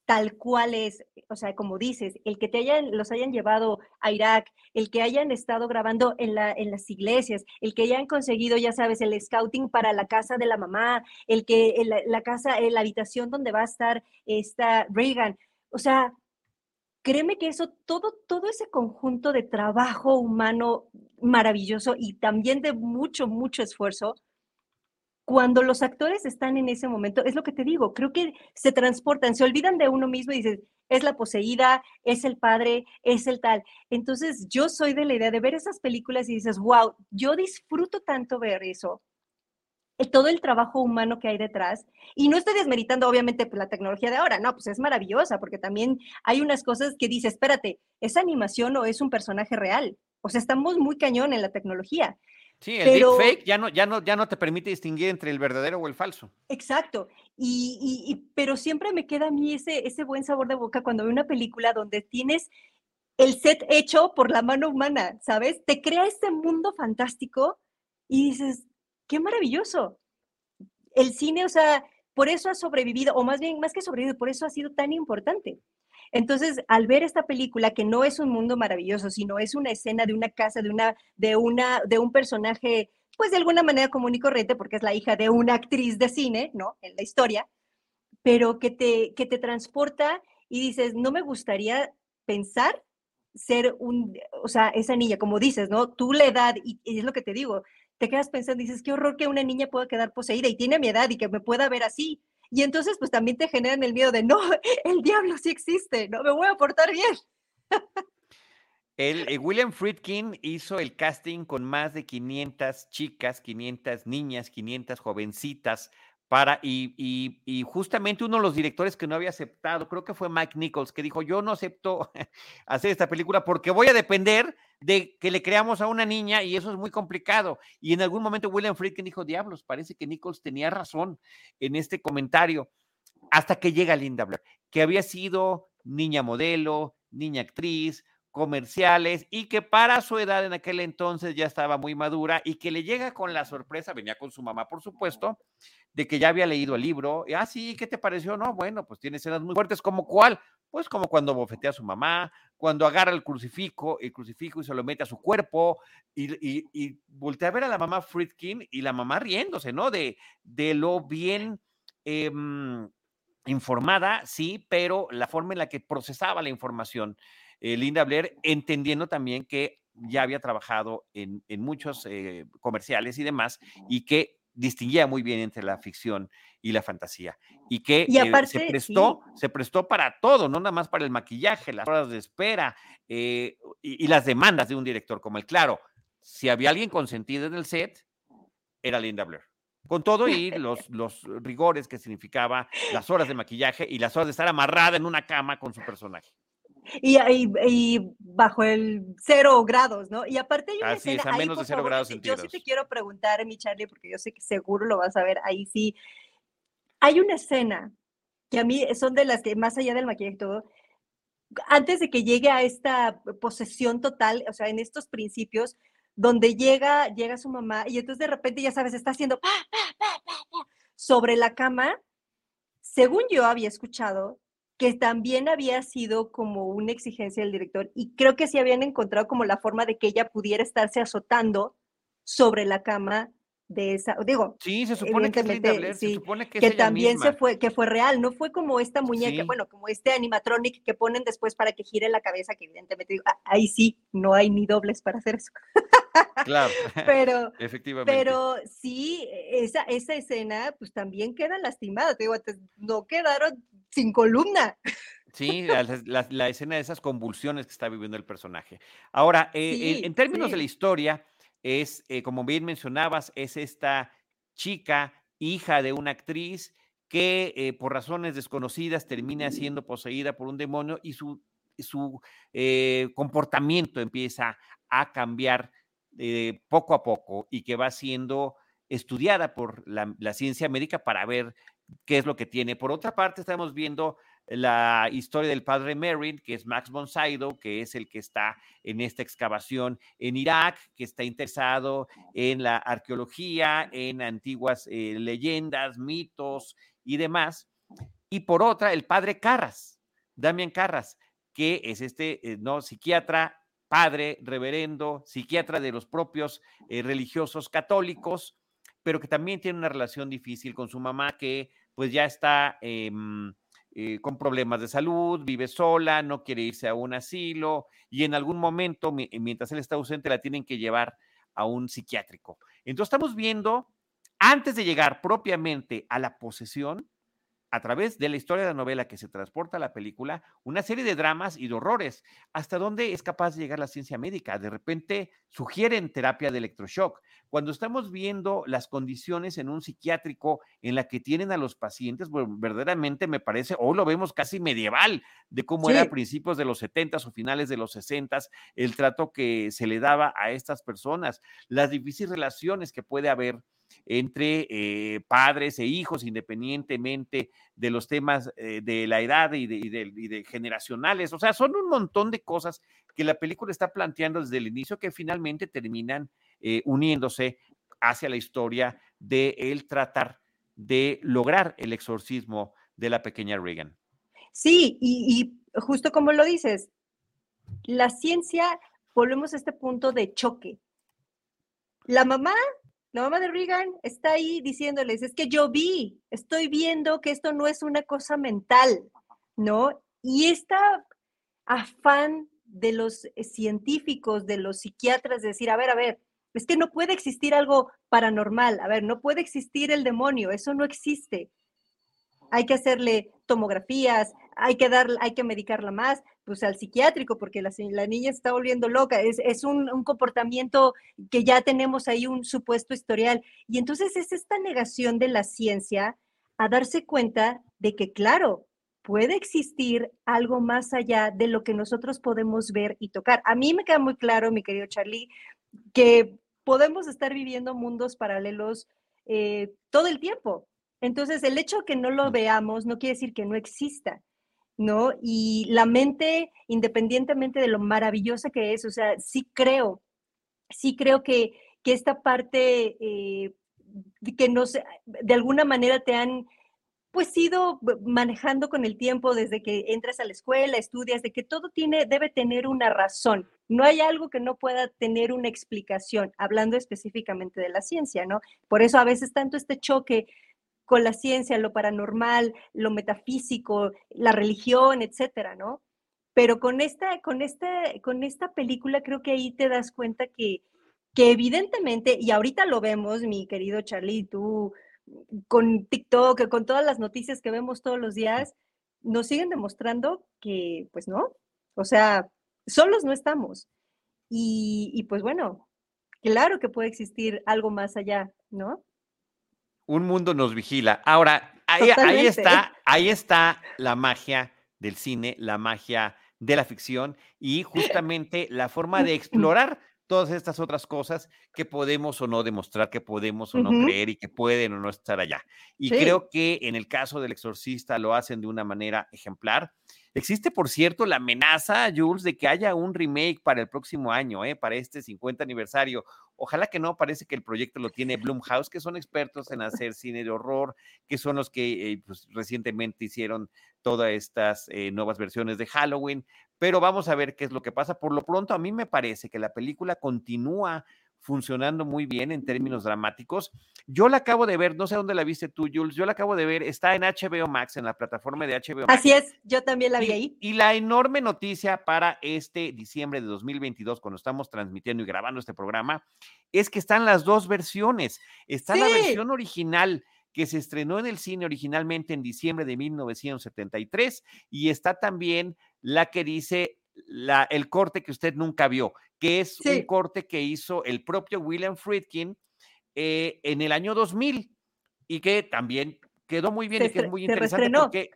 D: tal cual es, o sea, como dices, el que te hayan, los hayan llevado a Irak, el que hayan estado grabando en, la, en las iglesias, el que hayan conseguido, ya sabes, el scouting para la casa de la mamá, el que la, casa, la habitación donde va a estar esta Reagan, o sea, créeme que eso, todo, todo ese conjunto de trabajo humano maravilloso y también de mucho, mucho esfuerzo, cuando los actores están en ese momento, es lo que te digo, creo que se transportan, se olvidan de uno mismo y dices, es la poseída, es el padre, es el tal. Entonces, yo soy de la idea de ver esas películas y dices, wow, yo disfruto tanto ver eso, eh, todo el trabajo humano que hay detrás. Y no estoy desmeritando, obviamente, pues, la tecnología de ahora, no, pues es maravillosa, porque también hay unas cosas que dices, espérate, ¿es animación o es un personaje real? O sea, estamos muy cañón en la tecnología.
C: Sí, el deepfake ya no, ya, no, ya no te permite distinguir entre el verdadero o el falso.
D: Exacto. Y, y, pero siempre me queda a mí ese, ese buen sabor de boca cuando veo una película donde tienes el set hecho por la mano humana, ¿sabes? Te crea este mundo fantástico y dices, qué maravilloso. El cine, o sea, por eso ha sobrevivido, o más bien, más que sobrevivido, por eso ha sido tan importante. Entonces, al ver esta película, que no es un mundo maravilloso, sino es una escena de una casa, de, una, de, una, de un personaje, pues de alguna manera común y corriente, porque es la hija de una actriz de cine, ¿no? En la historia, pero que te, que te transporta y dices, no me gustaría pensar ser un, o sea, esa niña, como dices, ¿no? Tú la edad, y, y, es lo que te digo, te quedas pensando, dices, qué horror que una niña pueda quedar poseída y tiene mi edad y que me pueda ver así. Y entonces, pues también te generan el miedo de, no, el diablo sí existe, no, me voy a portar bien.
C: El, eh, William Friedkin hizo el casting con más de 500 chicas, 500 niñas, 500 jovencitas para, y, y, justamente uno de los directores que no había aceptado, creo que fue Mike Nichols, que dijo, yo no acepto hacer esta película porque voy a depender de que le creamos a una niña y eso es muy complicado. Y en algún momento William Friedkin dijo, diablos, parece que Nichols tenía razón en este comentario, hasta que llega Linda Blair, que había sido niña modelo, niña actriz, comerciales y que para su edad en aquel entonces ya estaba muy madura y que le llega con la sorpresa, venía con su mamá por supuesto, de que ya había leído el libro. Ah, sí, ¿qué te pareció? No, bueno, pues tiene escenas muy fuertes, como cuál? Pues como cuando bofetea a su mamá, cuando agarra el crucifijo, el crucifijo y se lo mete a su cuerpo y, y, voltea a ver a la mamá Friedkin y la mamá riéndose, ¿no? De, de lo bien em, informada, sí, pero la forma en la que procesaba la información. Eh, Linda Blair, entendiendo también que ya había trabajado en, muchos eh, comerciales y demás, y que distinguía muy bien entre la ficción y la fantasía. Y que eh, se, prestó, se prestó para todo, no nada más para el maquillaje, las horas de espera y, las demandas de un director como el. Claro, si había alguien consentido en el set, era Linda Blair. Con todo y los, los rigores que significaba las horas de maquillaje y las horas de estar amarrada en una cama con su personaje.
D: Y, y, bajo el cero grados, ¿no? Y aparte hay una
C: Así es, a menos de cero grados
D: Yo sí te quiero preguntar, mi Charlie, porque yo sé que seguro lo vas a ver ahí sí. Hay una escena que a mí son de las que, más allá del maquillaje y todo, antes de que llegue a esta posesión total, o sea, en estos principios, donde llega, llega su mamá y entonces de repente, ya sabes, está haciendo sobre la cama, según yo había escuchado, que también había sido como una exigencia del director y creo que sí habían encontrado como la forma de que ella pudiera estarse azotando sobre la cama de esa, digo,
C: sí, se supone que es se supone que,
D: que también se fue, que fue real, no fue como esta muñeca, bueno, como este animatronic que ponen después para que gire la cabeza, que evidentemente digo, ah, ahí sí, no hay ni dobles para hacer eso.
C: Claro,
D: pero,
C: efectivamente.
D: Pero sí, esa, esa escena, pues también queda lastimada, digo, no quedaron sin columna.
C: Sí, la, la, escena de esas convulsiones que está viviendo el personaje. Ahora, eh, en, términos de la historia, es, eh, como bien mencionabas, es esta chica, hija de una actriz que eh, por razones desconocidas termina siendo poseída por un demonio y su, su eh, comportamiento empieza a cambiar poco a poco y que va siendo estudiada por la, la, ciencia médica para ver qué es lo que tiene. Por otra parte, estamos viendo la historia del padre Merrin, que es Max von Sydow, que es el que está en esta excavación en Irak, que está interesado en la arqueología, en antiguas eh, leyendas, mitos y demás. Y por otra, el padre Carras, Damian Carras, que es este eh, no psiquiatra, padre, reverendo, psiquiatra de los propios eh, religiosos católicos, pero que también tiene una relación difícil con su mamá, que pues ya está em, eh, con problemas de salud, vive sola, no quiere irse a un asilo y en algún momento, mientras él está ausente, la tienen que llevar a un psiquiátrico. Entonces estamos viendo, antes de llegar propiamente a la posesión, a través de la historia de la novela que se transporta a la película, una serie de dramas y de horrores. ¿Hasta dónde es capaz de llegar la ciencia médica? De repente sugieren terapia de electroshock. Cuando estamos viendo las condiciones en un psiquiátrico en la que tienen a los pacientes, verdaderamente me parece, hoy lo vemos casi medieval, de cómo era a principios de los 70 o finales de los 60 el trato que se le daba a estas personas, las difíciles relaciones que puede haber entre eh, padres e hijos, independientemente de los temas eh, de la edad y de, generacionales. O sea, son un montón de cosas que la película está planteando desde el inicio que finalmente terminan eh, uniéndose hacia la historia de él tratar de lograr el exorcismo de la pequeña Reagan.
D: Sí, y, y justo como lo dices, la ciencia, volvemos a este punto de choque. La mamá la mamá de Reagan está ahí diciéndoles, es que yo vi, estoy viendo que esto no es una cosa mental, ¿no? Y esta afán de los científicos, de los psiquiatras, de decir, a ver, a ver, es que no puede existir algo paranormal, a ver, no puede existir el demonio, eso no existe. Hay que hacerle tomografías, hay que dar, hay que medicarla más, pues al psiquiátrico, porque la, niña se está volviendo loca, es, un, comportamiento que ya tenemos ahí un supuesto historial. Y entonces es esta negación de la ciencia a darse cuenta de que, claro, puede existir algo más allá de lo que nosotros podemos ver y tocar. A mí me queda muy claro, mi querido Charlie, que podemos estar viviendo mundos paralelos eh, todo el tiempo. Entonces, el hecho de que no lo veamos no quiere decir que no exista. ¿No? Y la mente, independientemente de lo maravillosa que es, o sea, sí creo, sí creo que, que esta parte eh, que no de alguna manera te han pues ido manejando con el tiempo desde que entras a la escuela, estudias, de que todo tiene, debe tener una razón. No hay algo que no pueda tener una explicación, hablando específicamente de la ciencia, ¿no? Por eso a veces tanto este choque con la ciencia, lo paranormal, lo metafísico, la religión, etcétera, ¿no? Pero con esta, con esta, con esta película creo que ahí te das cuenta que, que evidentemente, y ahorita lo vemos, mi querido Charlie, tú con TikTok, con todas las noticias que vemos todos los días, nos siguen demostrando que, pues no, o sea, solos no estamos. Y, y pues bueno, claro que puede existir algo más allá, ¿no?
C: Un mundo nos vigila. Ahora, ahí, está, ahí está la magia del cine, la magia de la ficción y justamente la forma de explorar todas estas otras cosas que podemos o no demostrar, que podemos o no creer y que pueden o no estar allá. Y creo que en el caso del exorcista lo hacen de una manera ejemplar. Existe, por cierto, la amenaza, Jules, de que haya un remake para el próximo año, ¿eh? para este 50 aniversario. Ojalá que no, parece que el proyecto lo tiene Blumhouse, que son expertos en hacer cine de horror, que son los que eh, pues, recientemente hicieron todas estas eh, nuevas versiones de Halloween. Pero vamos a ver qué es lo que pasa. Por lo pronto, a mí me parece que la película continúa funcionando muy bien en términos dramáticos. Yo la acabo de ver, no sé dónde la viste tú, Jules, yo la acabo de ver, está en HBO Max, en la plataforma de HBO Max.
D: Así es, yo también la vi ahí.
C: Y, la enorme noticia para este diciembre de 2022, cuando estamos transmitiendo y grabando este programa, es que están las dos versiones. Está la versión original que se estrenó en el cine originalmente en diciembre de 1973 y está también la que dice la, el corte que usted nunca vio, que es un corte que hizo el propio William Friedkin eh, en el año 2000 y que también quedó muy bien y que es muy interesante porque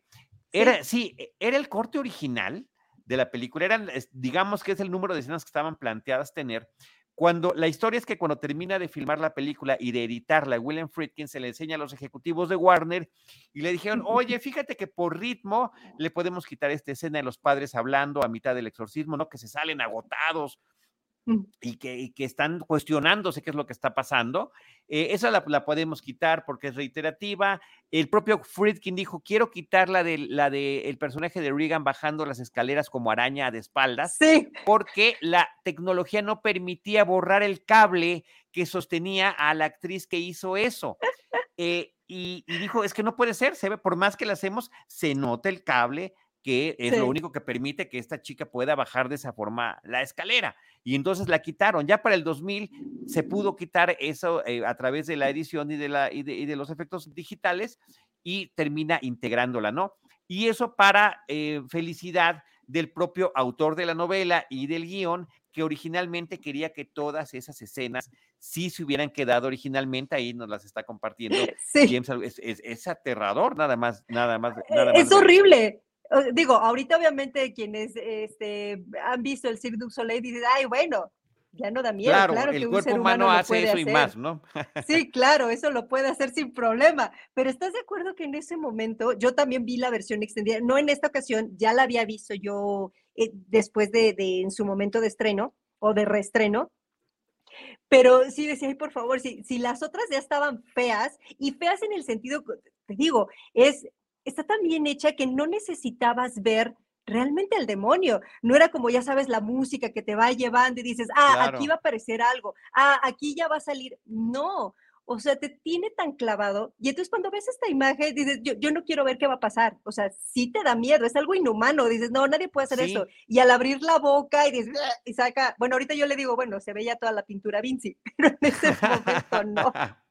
C: era, sí. E, era el corte original de la película, eran, digamos que es el número de escenas que estaban planteadas tener, cuando la historia es que cuando termina de filmar la película y de editarla, William Friedkin se le enseña a los ejecutivos de Warner y le dijeron, oye, fíjate que por ritmo le podemos quitar esta escena de los padres hablando a mitad del exorcismo, ¿no? Que se salen agotados. Y que, que, están cuestionándose qué es lo que está pasando. Eh, esa la, podemos quitar porque es reiterativa. El propio Friedkin dijo, quiero quitar la de la de el personaje de Reagan bajando las escaleras como araña de espaldas,
D: sí.
C: porque la tecnología no permitía borrar el cable que sostenía a la actriz que hizo eso. Eh, y, dijo, es que no puede ser, se ve, por más que la hacemos, se nota el cable que es lo único que permite que esta chica pueda bajar de esa forma la escalera. Y entonces la quitaron. Ya para el 2000 se pudo quitar eso eh, a través de la edición y de, la, y de, los efectos digitales y termina integrándola, ¿no? Y eso para eh, felicidad del propio autor de la novela y del guion, que originalmente quería que todas esas escenas sí se hubieran quedado originalmente, ahí nos las está compartiendo.
D: Sí.
C: es, es, aterrador, nada más, nada más.
D: Nada
C: es
D: horrible, digo, ahorita obviamente quienes este, han visto el Cirque du Soleil dicen, ay, bueno, ya no da miedo.
C: Claro, claro el cuerpo humano, hace eso y más, ¿no?
D: sí, claro, eso lo puede hacer sin problema. Pero ¿estás de acuerdo que en ese momento yo también vi la versión extendida? No en esta ocasión, ya la había visto yo eh, después de, de, en su momento de estreno o de reestreno. Pero sí decía, ay, por favor, si, si las otras ya estaban feas, y feas en el sentido, te digo, es está tan bien hecha que no necesitabas ver realmente al demonio. No era como, ya sabes, la música que te va llevando y dices, ah, aquí va a aparecer algo, ah, aquí ya va a salir. No, o sea, te tiene tan clavado. Y entonces cuando ves esta imagen, dices, yo, yo no quiero ver qué va a pasar. O sea, sí te da miedo, es algo inhumano. Dices, no, nadie puede hacer eso. Y al abrir la boca y dices, y saca, bueno, ahorita yo le digo, bueno, se veía toda la pintura Vinci, pero en ese momento no.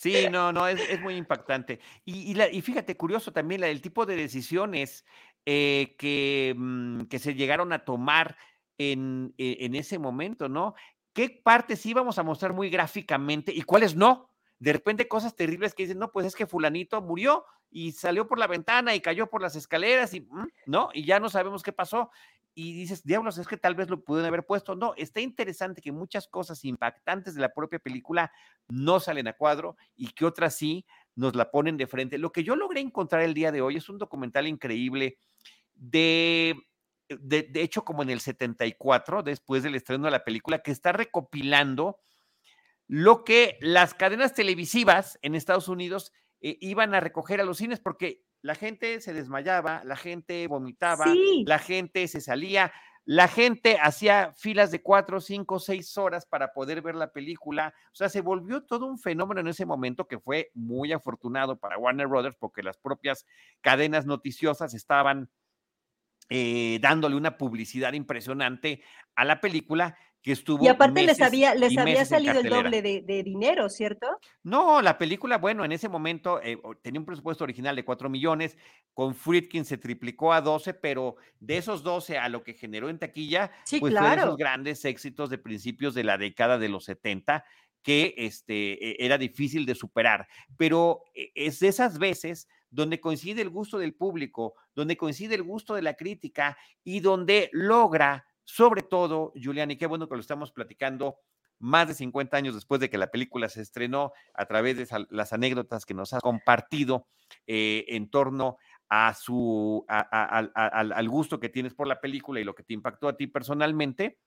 C: Sí, no, no, es, muy impactante. Y, y, fíjate, curioso también el tipo de decisiones eh, que, mm, que, se llegaron a tomar en, e, en, ese momento, ¿no? ¿Qué partes íbamos a mostrar muy gráficamente y cuáles no? De repente cosas terribles que dicen, no, pues es que fulanito murió y salió por la ventana y cayó por las escaleras y, mm, ¿no? Y ya no sabemos qué pasó y dices, diablos, es que tal vez lo pudieron haber puesto. No, está interesante que muchas cosas impactantes de la propia película no salen a cuadro y que otras sí nos la ponen de frente. Lo que yo logré encontrar el día de hoy es un documental increíble de, de, hecho, como en el 74, después del estreno de la película, que está recopilando lo que las cadenas televisivas en Estados Unidos eh, iban a recoger a los cines, porque la gente se desmayaba, la gente vomitaba, la gente se salía, la gente hacía filas de cuatro, cinco, seis horas para poder ver la película. O sea, se volvió todo un fenómeno en ese momento que fue muy afortunado para Warner Brothers porque las propias cadenas noticiosas estaban eh, dándole una publicidad impresionante a la película que estuvo.
D: Y aparte les había, les había salido el doble de, dinero, ¿cierto?
C: No, la película, bueno, en ese momento eh, tenía un presupuesto original de 4 millones, con Friedkin se triplicó a 12, pero de esos 12 a lo que generó en taquilla, pues fueron esos grandes éxitos de principios de la década de los 70 que este, e, era difícil de superar. Pero eh, es de esas veces donde coincide el gusto del público, donde coincide el gusto de la crítica y donde logra sobre todo, Julián, y qué bueno que lo estamos platicando más de 50 años después de que la película se estrenó, a través de las anécdotas que nos ha compartido eh, en torno a su, al gusto que tienes por la película y lo que te impactó a ti personalmente,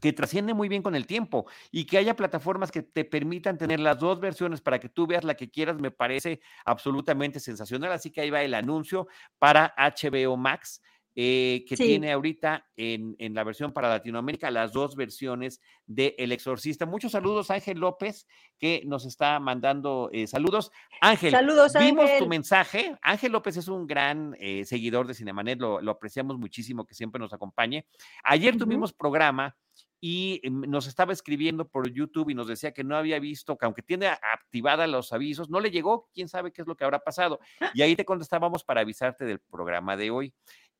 C: que trasciende muy bien con el tiempo y que haya plataformas que te permitan tener las dos versiones para que tú veas la que quieras, me parece absolutamente sensacional. Así que ahí va el anuncio para HBO Max. Eh, que tiene ahorita en, la versión para Latinoamérica las dos versiones de El Exorcista. Muchos saludos, Ángel López, que nos está mandando eh, saludos. Ángel,
D: saludos,
C: vimos tu mensaje. Ángel López es un gran eh, seguidor de Cinemanet, lo, apreciamos muchísimo que siempre nos acompañe. Ayer tuvimos programa y nos estaba escribiendo por YouTube y nos decía que no había visto, que aunque tiene activada los avisos, no le llegó, quién sabe qué es lo que habrá pasado. Y ahí te contestábamos para avisarte del programa de hoy.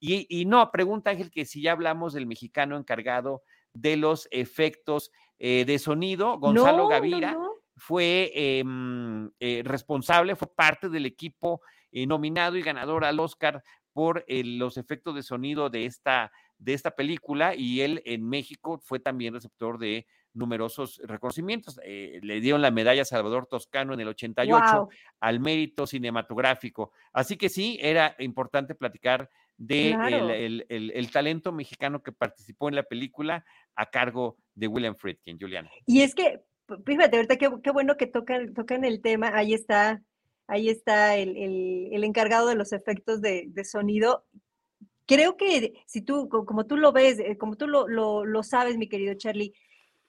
C: Y, no, pregunta Ángel que si ya hablamos del mexicano encargado de los efectos eh, de sonido, Gonzalo Gavira. Fue em, eh, responsable, fue parte del equipo eh, nominado y ganador al Oscar por los efectos de sonido de esta, de esta película y él en México fue también receptor de numerosos reconocimientos. le dieron la medalla Salvador Toscano en el 88 al mérito cinematográfico. Así que sí, era importante platicar de el, talento mexicano que participó en la película a cargo de William Friedkin, Juliana.
D: Y es que, fíjate, ahorita qué, qué bueno que tocan, tocan el tema, ahí está, ahí está el, encargado de los efectos de, sonido. Creo que si tú, como tú lo ves, eh, como tú lo, lo, sabes, mi querido Charlie,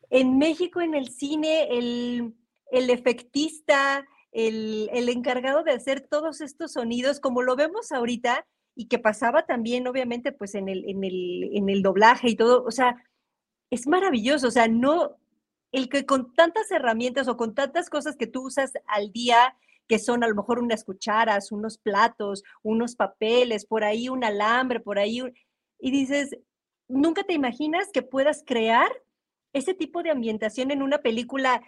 D: en México, en el cine, el, el efectista, el, el, encargado de hacer todos estos sonidos, como lo vemos ahorita, y que pasaba también, obviamente, pues en el, en el, en el doblaje y todo, o sea, es maravilloso, o sea, no, el que con tantas herramientas o con tantas cosas que tú usas al día, que son a lo mejor unas cucharas, unos platos, unos papeles, por ahí un alambre, por ahí, y dices, nunca te imaginas que puedas crear ese tipo de ambientación en una película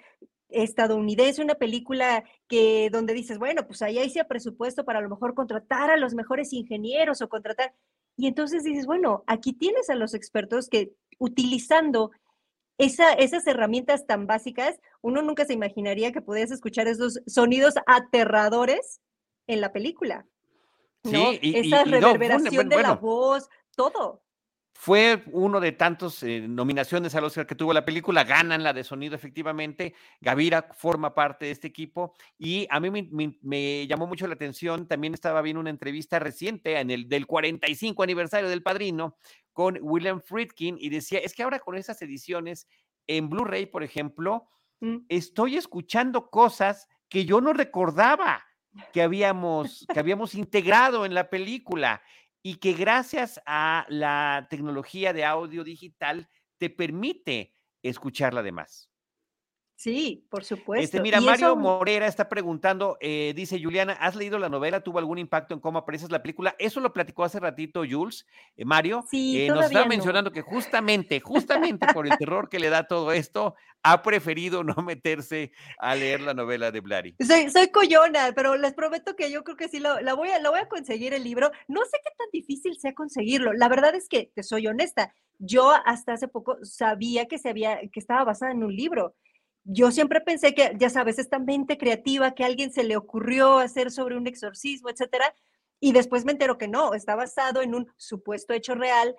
D: estadounidense, una película que donde dices, bueno, pues ahí hay presupuesto para a lo mejor contratar a los mejores ingenieros o contratar. Y entonces dices, bueno, aquí tienes a los expertos que utilizando esa, esas herramientas tan básicas, uno nunca se imaginaría que pudieras escuchar esos sonidos aterradores en la película. ¿no? Sí, Esa reverberación de la voz, todo.
C: Fue uno de tantos eh, nominaciones al Oscar que tuvo la película, ganan la de sonido efectivamente, Gavira forma parte de este equipo y a mí me, llamó mucho la atención, también estaba viendo una entrevista reciente en el del 45 aniversario del Padrino con William Friedkin y decía, es que ahora con esas ediciones en Blu-ray, por ejemplo, mm. estoy escuchando cosas que yo no recordaba que habíamos, que habíamos integrado en la película y que gracias a la tecnología de audio digital te permite escucharla además.
D: Sí, por supuesto.
C: Este, mira, Mario Morera está preguntando, eh, dice Juliana, ¿has leído la novela? ¿Tuvo algún impacto en cómo aparece la película? Eso lo platicó hace ratito Jules, eh, Mario.
D: Sí,
C: eh, nos estaba mencionando que justamente, justamente por el terror que le da todo esto, ha preferido no meterse a leer la novela de Blary.
D: Soy, soy coyona, pero les prometo que yo creo que sí la, voy a, la voy a conseguir el libro. No sé qué tan difícil sea conseguirlo. La verdad es que, te soy honesta, yo hasta hace poco sabía que, se había, que estaba basada en un libro yo siempre pensé que, ya sabes, esta mente creativa que a alguien se le ocurrió hacer sobre un exorcismo, etcétera, y después me entero que no, está basado en un supuesto hecho real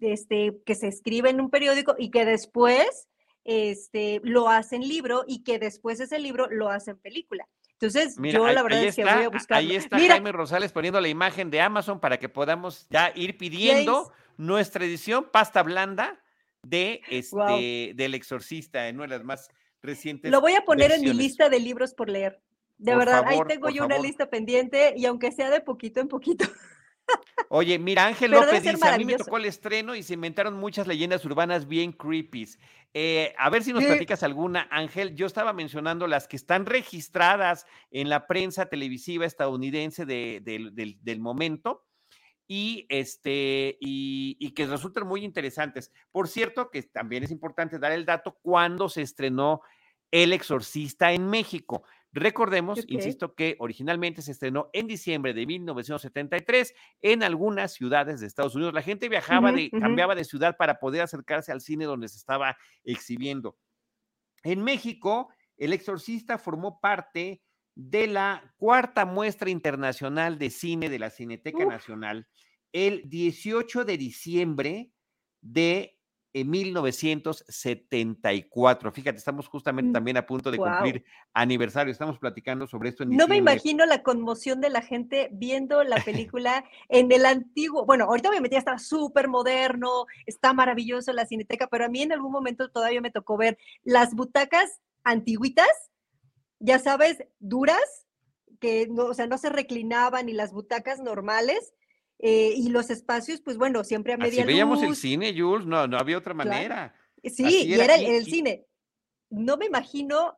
D: este, que se escribe en un periódico y que después este, lo hacen libro y que después ese libro lo hacen película. Entonces, yo la verdad es que voy a buscar.
C: Ahí está Jaime Rosales poniendo la imagen de Amazon para que podamos ya ir pidiendo nuestra edición pasta blanda de este del exorcista en una de las más recientes.
D: Lo voy a poner en mi lista de libros por leer. De verdad, ahí tengo yo una lista pendiente y aunque sea de poquito en poquito.
C: Oye, mira, Ángel López dice, a mí me tocó el estreno y se inventaron muchas leyendas urbanas bien creepy. Eh, a ver si nos platicas alguna, Ángel. Yo estaba mencionando las que están registradas en la prensa televisiva estadounidense del momento y, este, y, que resultan muy interesantes. Por cierto, que también es importante dar el dato cuando se estrenó El Exorcista en México. Recordemos, insisto, que originalmente se estrenó en diciembre de 1973 en algunas ciudades de Estados Unidos. La gente viajaba, de, cambiaba de ciudad para poder acercarse al cine donde se estaba exhibiendo. En México, El Exorcista formó parte de la cuarta muestra internacional de cine de la Cineteca
D: Uf.
C: Nacional el 18 de diciembre de en 1974. Fíjate, estamos justamente
D: Mm,
C: también a punto de cumplir aniversario. Estamos platicando sobre esto en
D: No me imagino la conmoción de la gente viendo la película en el antiguo. Bueno, ahorita obviamente ya está súper moderno, está maravilloso la cineteca, pero a mí en algún momento todavía me tocó ver las butacas antiguitas, ya sabes, duras, que no, o sea, no se reclinaban y las butacas normales, eh, y los espacios, pues bueno, siempre a
C: Así
D: media
C: veíamos el
D: luz.
C: cine, Jules, no, no había otra
D: Claro.
C: manera.
D: Sí,
C: Así
D: y
C: era,
D: era el,
C: y-
D: el cine. No me imagino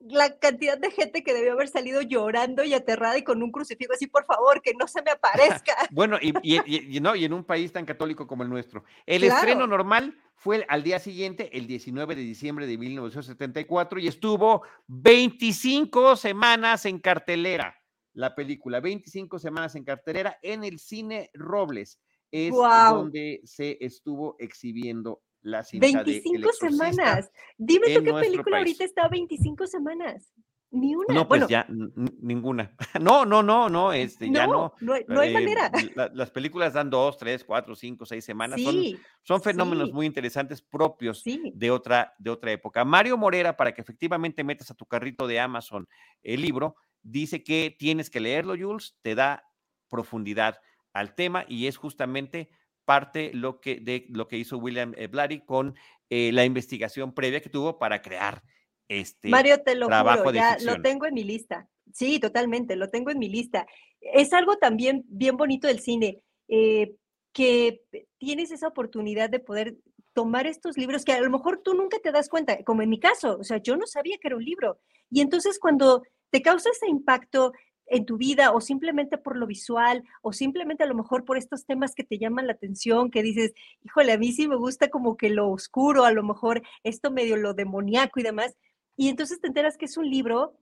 D: la cantidad de gente que debió haber salido llorando y aterrada y con un crucifijo así, por favor, que no se me aparezca.
C: Bueno, y, y- no, y en un país tan católico como el nuestro. El estreno normal fue al día siguiente, el 19 de diciembre de 1974, y estuvo 25 semanas en cartelera la película, 25 semanas en cartelera en el cine Robles. Es donde se estuvo exhibiendo la cinta de El
D: 25
C: Exorcista.
D: semanas. Dime tú qué película
C: país.
D: ahorita está 25 semanas. Ni una.
C: No, pues
D: bueno,
C: ya, ninguna. No, no, no, no, este, ya no.
D: no, no, hay- no
C: Eh,
D: manera.
C: la- las películas dan dos, tres, cuatro, cinco, seis semanas. Son,
D: Sí,
C: son fenómenos
D: sí,
C: muy interesantes propios
D: sí.
C: de otra, de otra época. Mario Morera, para que efectivamente metas a tu carrito de Amazon el libro, dice que tienes que leerlo, Jules, te da profundidad al tema y es justamente parte lo que, de lo que hizo William eh, Blatty con eh, la investigación previa que tuvo para crear este
D: Mario, te lo
C: trabajo
D: juro, ya lo tengo en mi lista. Sí, totalmente, lo tengo en mi lista. Es algo también bien bonito del cine, eh, que tienes esa oportunidad de poder tomar estos libros que a lo mejor tú nunca te das cuenta, como en mi caso, o sea, yo no sabía que era un libro. Y entonces cuando te causa ese impacto en tu vida o simplemente por lo visual o simplemente a lo mejor por estos temas que te llaman la atención, que dices, híjole, a mí sí me gusta como que lo oscuro, a lo mejor esto medio lo demoníaco y demás, y entonces te enteras que es un libro,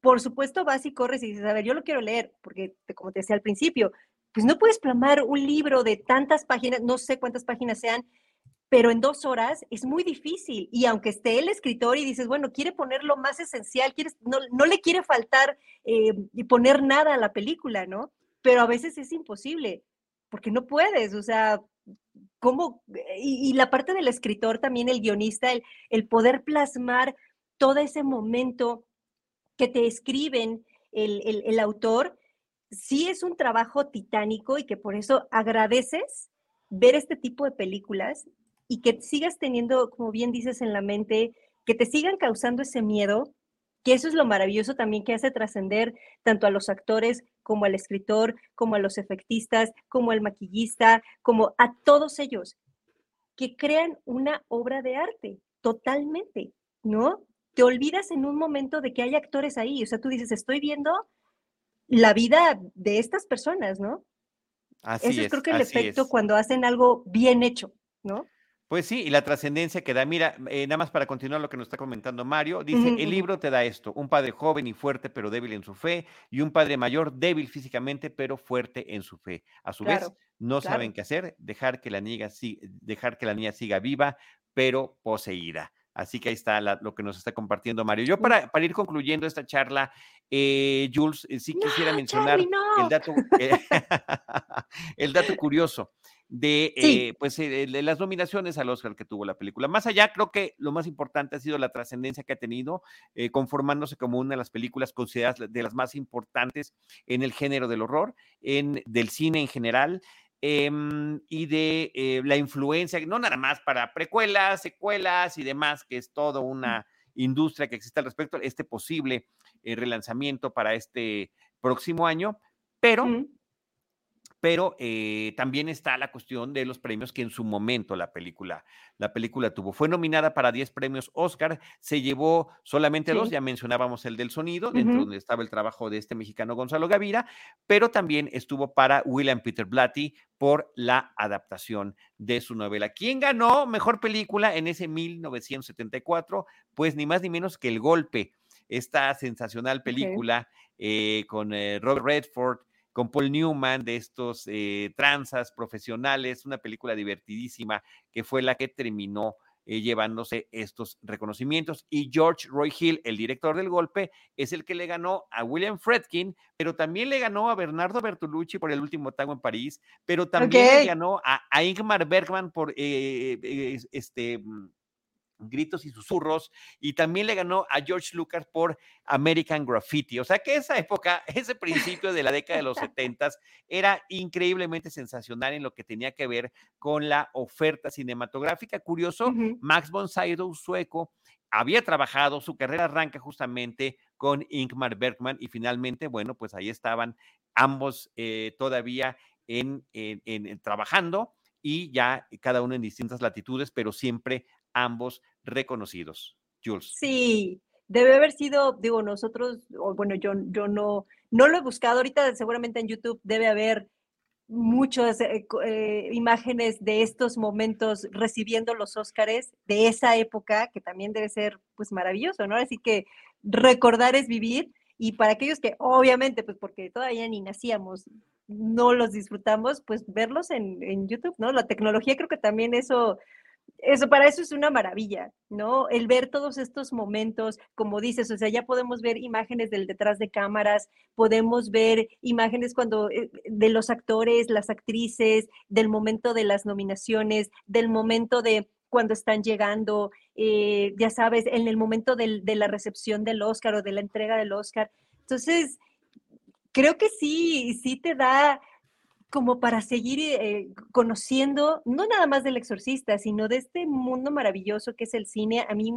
D: por supuesto vas y corres y dices, a ver, yo lo quiero leer, porque como te decía al principio, pues no puedes plamar un libro de tantas páginas, no sé cuántas páginas sean, pero en dos horas es muy difícil. Y aunque esté el escritor y dices, bueno, quiere poner lo más esencial, quieres, no, no le quiere faltar eh, poner nada a la película, ¿no? Pero a veces es imposible, porque no puedes, o sea, ¿cómo? Y, la parte del escritor también, el guionista, el, el poder plasmar todo ese momento que te escriben el, el autor, sí es un trabajo titánico y que por eso agradeces ver este tipo de películas y que sigas teniendo, como bien dices, en la mente, que te sigan causando ese miedo, que eso es lo maravilloso también que hace trascender tanto a los actores como al escritor, como a los efectistas, como al maquillista, como a todos ellos, que crean una obra de arte totalmente, ¿no? Te olvidas en un momento de que hay actores ahí, o sea, tú dices, estoy viendo la vida de estas personas, ¿no?
C: Así
D: Eso es, creo que el efecto
C: es.
D: cuando hacen algo bien hecho, ¿no?
C: Pues sí, y la trascendencia que da. Mira, eh, nada más para continuar lo que nos está comentando Mario, dice, el libro te da esto, un padre joven y fuerte pero débil en su fe, y un padre mayor débil físicamente pero fuerte en su fe. A su vez, no
D: claro.
C: saben qué hacer, dejar que la niña, dejar que la niña siga viva, pero poseída. Así que ahí está la- lo que nos está compartiendo Mario. Yo para, para ir concluyendo esta charla, eh, Jules, eh, sí quisiera
D: No,
C: mencionar
D: Charlie, no.
C: el dato, eh, el dato curioso de
D: Sí.
C: eh, pues, eh, de las nominaciones al Oscar que tuvo la película. Más allá, creo que lo más importante ha sido la trascendencia que ha tenido, eh, conformándose como una de las películas consideradas de las más importantes en el género del horror, en, del cine en general. em, y de la influencia, no nada más para precuelas, secuelas y demás, que es toda una industria que existe al respecto, este posible relanzamiento para este próximo año, pero
D: Mm,
C: pero eh, también está la cuestión de los premios que en su momento la película, la película tuvo. Fue nominada para 10 premios Oscar, se llevó solamente dos, ya mencionábamos el del sonido, dentro donde estaba el trabajo de este mexicano Gonzalo Gavira, pero también estuvo para William Peter Blatty por la adaptación de su novela. ¿Quién ganó mejor película en ese 1974? Pues ni más ni menos que El Golpe, esta sensacional película eh, con eh, Robert Redford, con Paul Newman, de estos eh, tranzas profesionales, una película divertidísima que fue la que terminó eh, llevándose estos reconocimientos. Y George Roy Hill, el director del golpe, es el que le ganó a William Fredkin, pero también le ganó a Bernardo Bertolucci por el último tango en París, pero también le ganó a, Ingmar Bergman por eh, este mm, gritos y susurros, y también le ganó a George Lucas por American Graffiti. O sea que esa época, ese principio de la década de los setentas, era increíblemente sensacional en lo que tenía que ver con la oferta cinematográfica. Curioso, Max von Sydow, sueco, había trabajado, su carrera arranca justamente con Ingmar Bergman y finalmente, bueno, pues ahí estaban ambos eh, todavía en, en, trabajando y ya cada uno en distintas latitudes, pero siempre ambos reconocidos. Jules.
D: Sí, debe haber sido, digo, nosotros, bueno, yo, yo no, no lo he buscado, ahorita seguramente en YouTube debe haber muchas eh, eh, imágenes de estos momentos recibiendo los Óscares de esa época, que también debe ser pues maravilloso, ¿no? Así que recordar es vivir y para aquellos que obviamente, pues porque todavía ni nacíamos, no los disfrutamos, pues verlos en, en YouTube, ¿no? La tecnología creo que también eso eso para eso es una maravilla, ¿no? El ver todos estos momentos, como dices, o sea, ya podemos ver imágenes del detrás de cámaras, podemos ver imágenes cuando eh, de los actores, las actrices, del momento de las nominaciones, del momento de cuando están llegando, eh, ya sabes, en el momento de la recepción del Oscar o de la entrega del Oscar. Entonces, creo que sí, sí te da como para seguir eh, conociendo, no nada más del exorcista, sino de este mundo maravilloso que es el cine. A mí,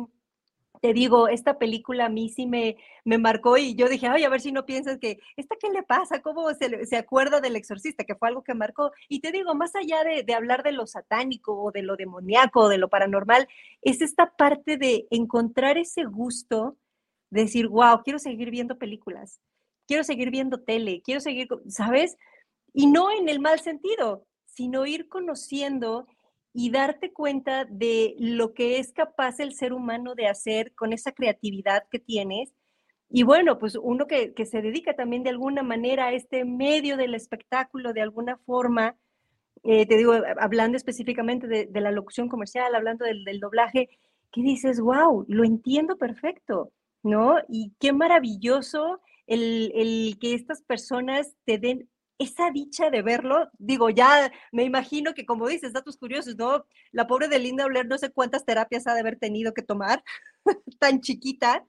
D: te digo, esta película a mí sí me, me marcó y yo dije, ay, a ver si no piensas que, ¿esta qué le pasa? ¿Cómo se, se acuerda del exorcista? Que fue algo que marcó. Y te digo, más allá de, de hablar de lo satánico o de lo demoníaco o de lo paranormal, es esta parte de encontrar ese gusto, de decir, wow, quiero seguir viendo películas, quiero seguir viendo tele, quiero seguir, ¿sabes? Y no en el mal sentido, sino ir conociendo y darte cuenta de lo que es capaz el ser humano de hacer con esa creatividad que tienes. Y bueno, pues uno que, se dedica también de alguna manera a este medio del espectáculo, de alguna forma, eh, te digo, hablando específicamente de, la locución comercial, hablando del, del, doblaje, que dices, wow, lo entiendo perfecto, ¿no? Y qué maravilloso el, el que estas personas te den esa dicha de verlo, digo, ya me imagino que como dices, datos curiosos, ¿no? La pobre de Linda Blair no sé cuántas terapias ha de haber tenido que tomar, tan chiquita,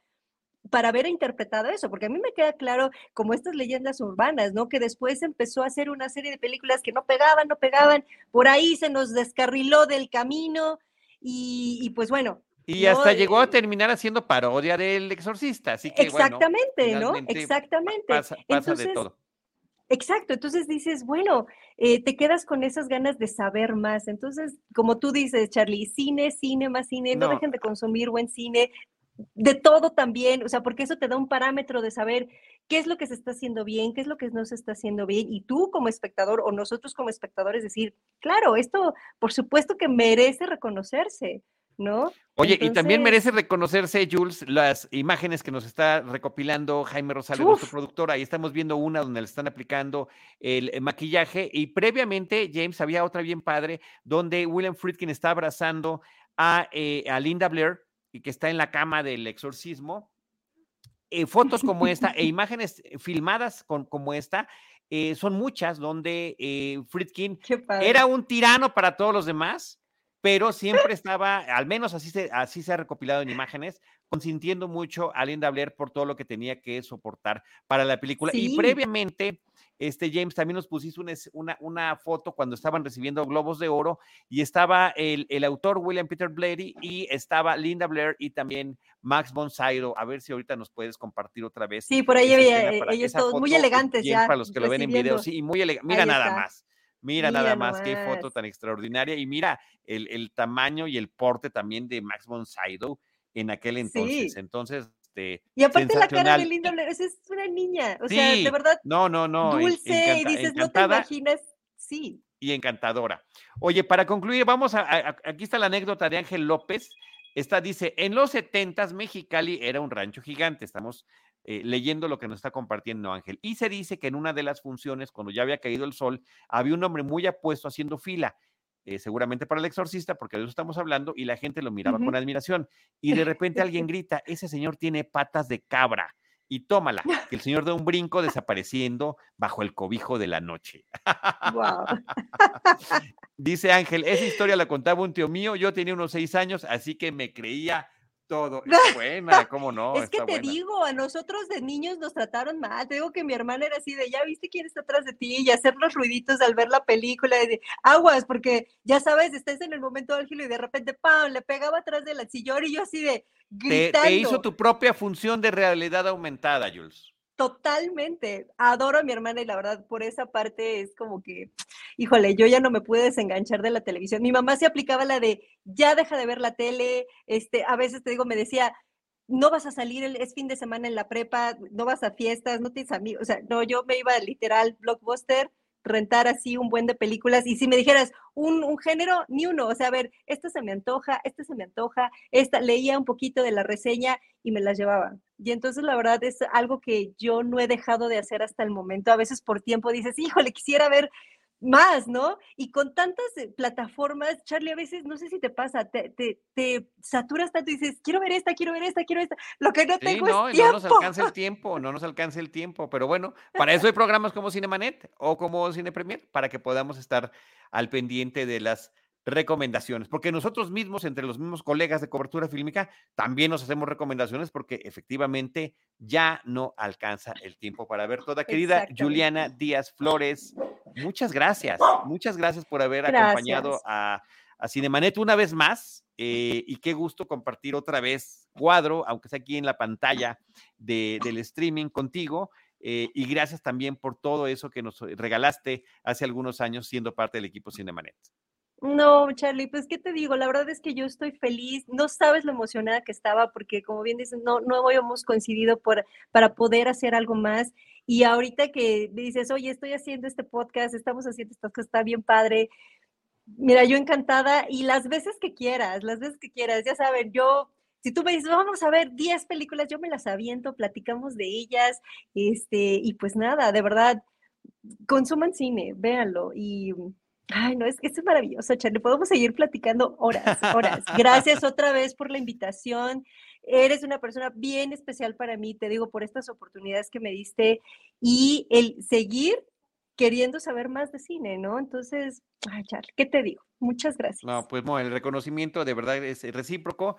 D: para haber interpretado eso, porque a mí me queda claro como estas leyendas urbanas, ¿no? Que después empezó a hacer una serie de películas que no pegaban, no pegaban, por ahí se nos descarriló del camino y, pues bueno.
C: Y hasta llegó a eh, terminar haciendo parodia del exorcista, así que
D: Exactamente, ¿no? Exactamente.
C: Pasa, pasa de todo
D: Exacto, entonces dices, bueno, eh, te quedas con esas ganas de saber más. Entonces, como tú dices, Charlie, cine, cine, más cine, no, dejen de consumir buen cine, de todo también, o sea, porque eso te da un parámetro de saber qué es lo que se está haciendo bien, qué es lo que no se está haciendo bien, y tú como espectador o nosotros como espectadores decir, claro, esto por supuesto que merece reconocerse. ¿No?
C: Oye, y también merece reconocerse, Jules, las imágenes que nos está recopilando Jaime Rosales, nuestro productor. Ahí estamos viendo una donde le están aplicando el maquillaje. Y previamente, James, había otra bien padre, donde William Friedkin está abrazando a, eh, a Linda Blair y que está en la cama del exorcismo. Eh, fotos como esta e imágenes filmadas con, como esta eh, son muchas donde Friedkin era un tirano para todos los demás pero siempre estaba, al menos así se, así se ha recopilado en imágenes, consintiendo mucho a Linda Blair por todo lo que tenía que soportar para la película. Y previamente, este James también nos pusiste una, una, foto cuando estaban recibiendo Globos de Oro y estaba el, el autor William Peter Blatty y estaba Linda Blair y también Max von Sydow. A ver si ahorita nos puedes compartir otra vez.
D: Sí, por ahí había ellos todos muy elegantes ya.
C: Para los que lo ven en video, sí, muy elegante. Mira nada más. Mira, nada más, qué foto tan extraordinaria. Y mira el, tamaño y el porte también de Max von Sydow en aquel entonces. Entonces, este,
D: y aparte la cara de Linda Blair, es una niña, o sea, de verdad.
C: No, no, no.
D: Dulce, y dices, no te imaginas, sí.
C: Y encantadora. Oye, para concluir, vamos a, aquí está la anécdota de Ángel López. Esta dice, en los setentas Mexicali era un rancho gigante. Estamos eh, leyendo lo que nos está compartiendo Ángel. Y se dice que en una de las funciones, cuando ya había caído el sol, había un hombre muy apuesto haciendo fila. eh, seguramente para el exorcista, porque de eso estamos hablando, y la gente lo miraba con admiración. Y de repente alguien grita, ese señor tiene patas de cabra y tómala, que el señor da un brinco desapareciendo bajo el cobijo de la noche. Dice Ángel, esa historia la contaba un tío mío, yo tenía unos seis años, así que me creía todo. Es buena, ¿cómo no?
D: Es que te digo, a nosotros de niños nos trataron mal. Te digo que mi hermana era así de, ya viste quién está atrás de ti y hacer los ruiditos al ver la película y de aguas, porque ya sabes, estás en el momento álgido y de repente, ¡pam! le pegaba atrás del sillón y yo así de gritando.
C: te hizo tu propia función de realidad aumentada, Jules.
D: Totalmente. Adoro a mi hermana y la verdad por esa parte es como que, híjole, yo ya no me pude desenganchar de la televisión. Mi mamá se aplicaba la de, ya deja de ver la tele, este, a veces te digo, me decía, no vas a salir, es fin de semana en la prepa, no vas a fiestas, no tienes amigos, o sea, no, yo me iba literal blockbuster rentar así un buen de películas y si me dijeras un, un, género, ni uno, o sea, a ver, esta se me antoja, esta se me antoja, esta leía un poquito de la reseña y me las llevaba. Y entonces la verdad es algo que yo no he dejado de hacer hasta el momento. A veces por tiempo dices, híjole, quisiera ver más, ¿no? Y con tantas eh, plataformas, Charlie, a veces, no sé si te pasa, te, te, te saturas tanto y dices, quiero ver esta, quiero ver esta, quiero esta. Lo que no tengo no, es tiempo.
C: No nos alcanza el tiempo, no nos alcanza el tiempo. Pero bueno, para eso hay programas como Cinemanet o como Cine Premier, para que podamos estar al pendiente de las recomendaciones, porque nosotros mismos, entre los mismos colegas de cobertura fílmica, también nos hacemos recomendaciones porque efectivamente ya no alcanza el tiempo para ver toda. Querida Juliana Díaz Flores, muchas gracias, muchas gracias por haber acompañado a, a, Cinemanet una vez más eh, y qué gusto compartir otra vez cuadro, aunque sea aquí en la pantalla del streaming contigo. Eh, y gracias también por todo eso que nos regalaste hace algunos años siendo parte del equipo Cinemanet.
D: No, Charlie, pues qué te digo, la verdad es que yo estoy feliz, no sabes lo emocionada que estaba porque como bien dices, no, no habíamos coincidido por, para poder hacer algo más. Y ahorita que dices, oye, estoy haciendo este podcast, estamos haciendo esto que está bien padre, mira, yo encantada y las veces que quieras, las veces que quieras, ya saben, yo si tú me dices, vamos a ver 10 películas, yo me las aviento, platicamos de ellas, este, y pues nada, de verdad, consuman cine, véanlo y Ay, no, es que es maravilloso, Charlie. Podemos seguir platicando horas, horas. Gracias otra vez por la invitación. Eres una persona bien especial para mí, te digo, por estas oportunidades que me diste y el seguir queriendo saber más de cine, ¿no? Entonces, ay, Charlie, ¿qué te digo? Muchas gracias.
C: No, pues bueno, el reconocimiento de verdad es recíproco.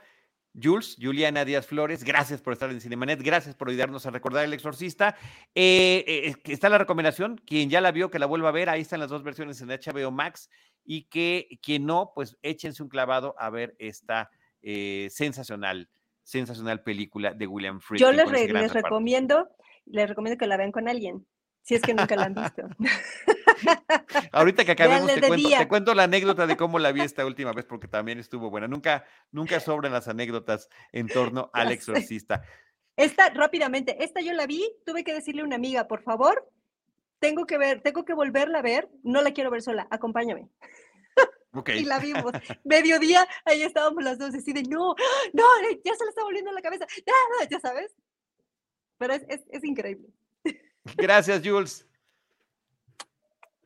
C: Jules, Juliana Díaz Flores, gracias por estar en Cinemanet, gracias por ayudarnos a recordar El Exorcista. Eh, eh, está la recomendación, quien ya la vio, que la vuelva a ver, ahí están las dos versiones en HBO Max, y que quien no, pues échense un clavado a ver esta eh, sensacional, sensacional película de William Friedkin.
D: Yo les, les recomiendo, les recomiendo que la vean con alguien, si es que nunca la han visto.
C: Ahorita que acabemos te cuento, te cuento, la anécdota de cómo la vi esta última vez, porque también estuvo buena. Nunca, nunca sobran las anécdotas en torno al exorcista.
D: Esta, rápidamente, esta yo la vi, tuve que decirle a una amiga, por favor, tengo que ver, tengo que volverla a ver, no la quiero ver sola, acompáñame. y la vimos. Mediodía, ahí estábamos las dos, así de, no, no, ya se le está volviendo la cabeza, ya, sabes. Pero es, es increíble.
C: Gracias, Jules.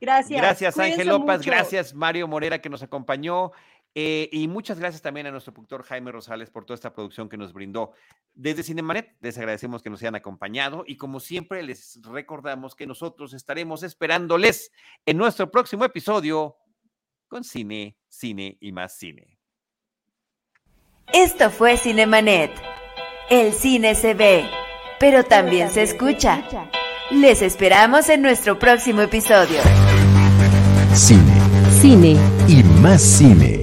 D: Gracias.
C: Gracias, Ángel López. Gracias, Mario Morera, que nos acompañó. Eh, y muchas gracias también a nuestro productor Jaime Rosales por toda esta producción que nos brindó. Desde Cinemanet les agradecemos que nos hayan acompañado y como siempre les recordamos que nosotros estaremos esperándoles en nuestro próximo episodio con cine, cine y más cine.
B: Esto fue Cinemanet. El cine se ve, pero también se escucha. Les esperamos en nuestro próximo episodio.
A: Cine.
B: Cine.
A: Y más cine.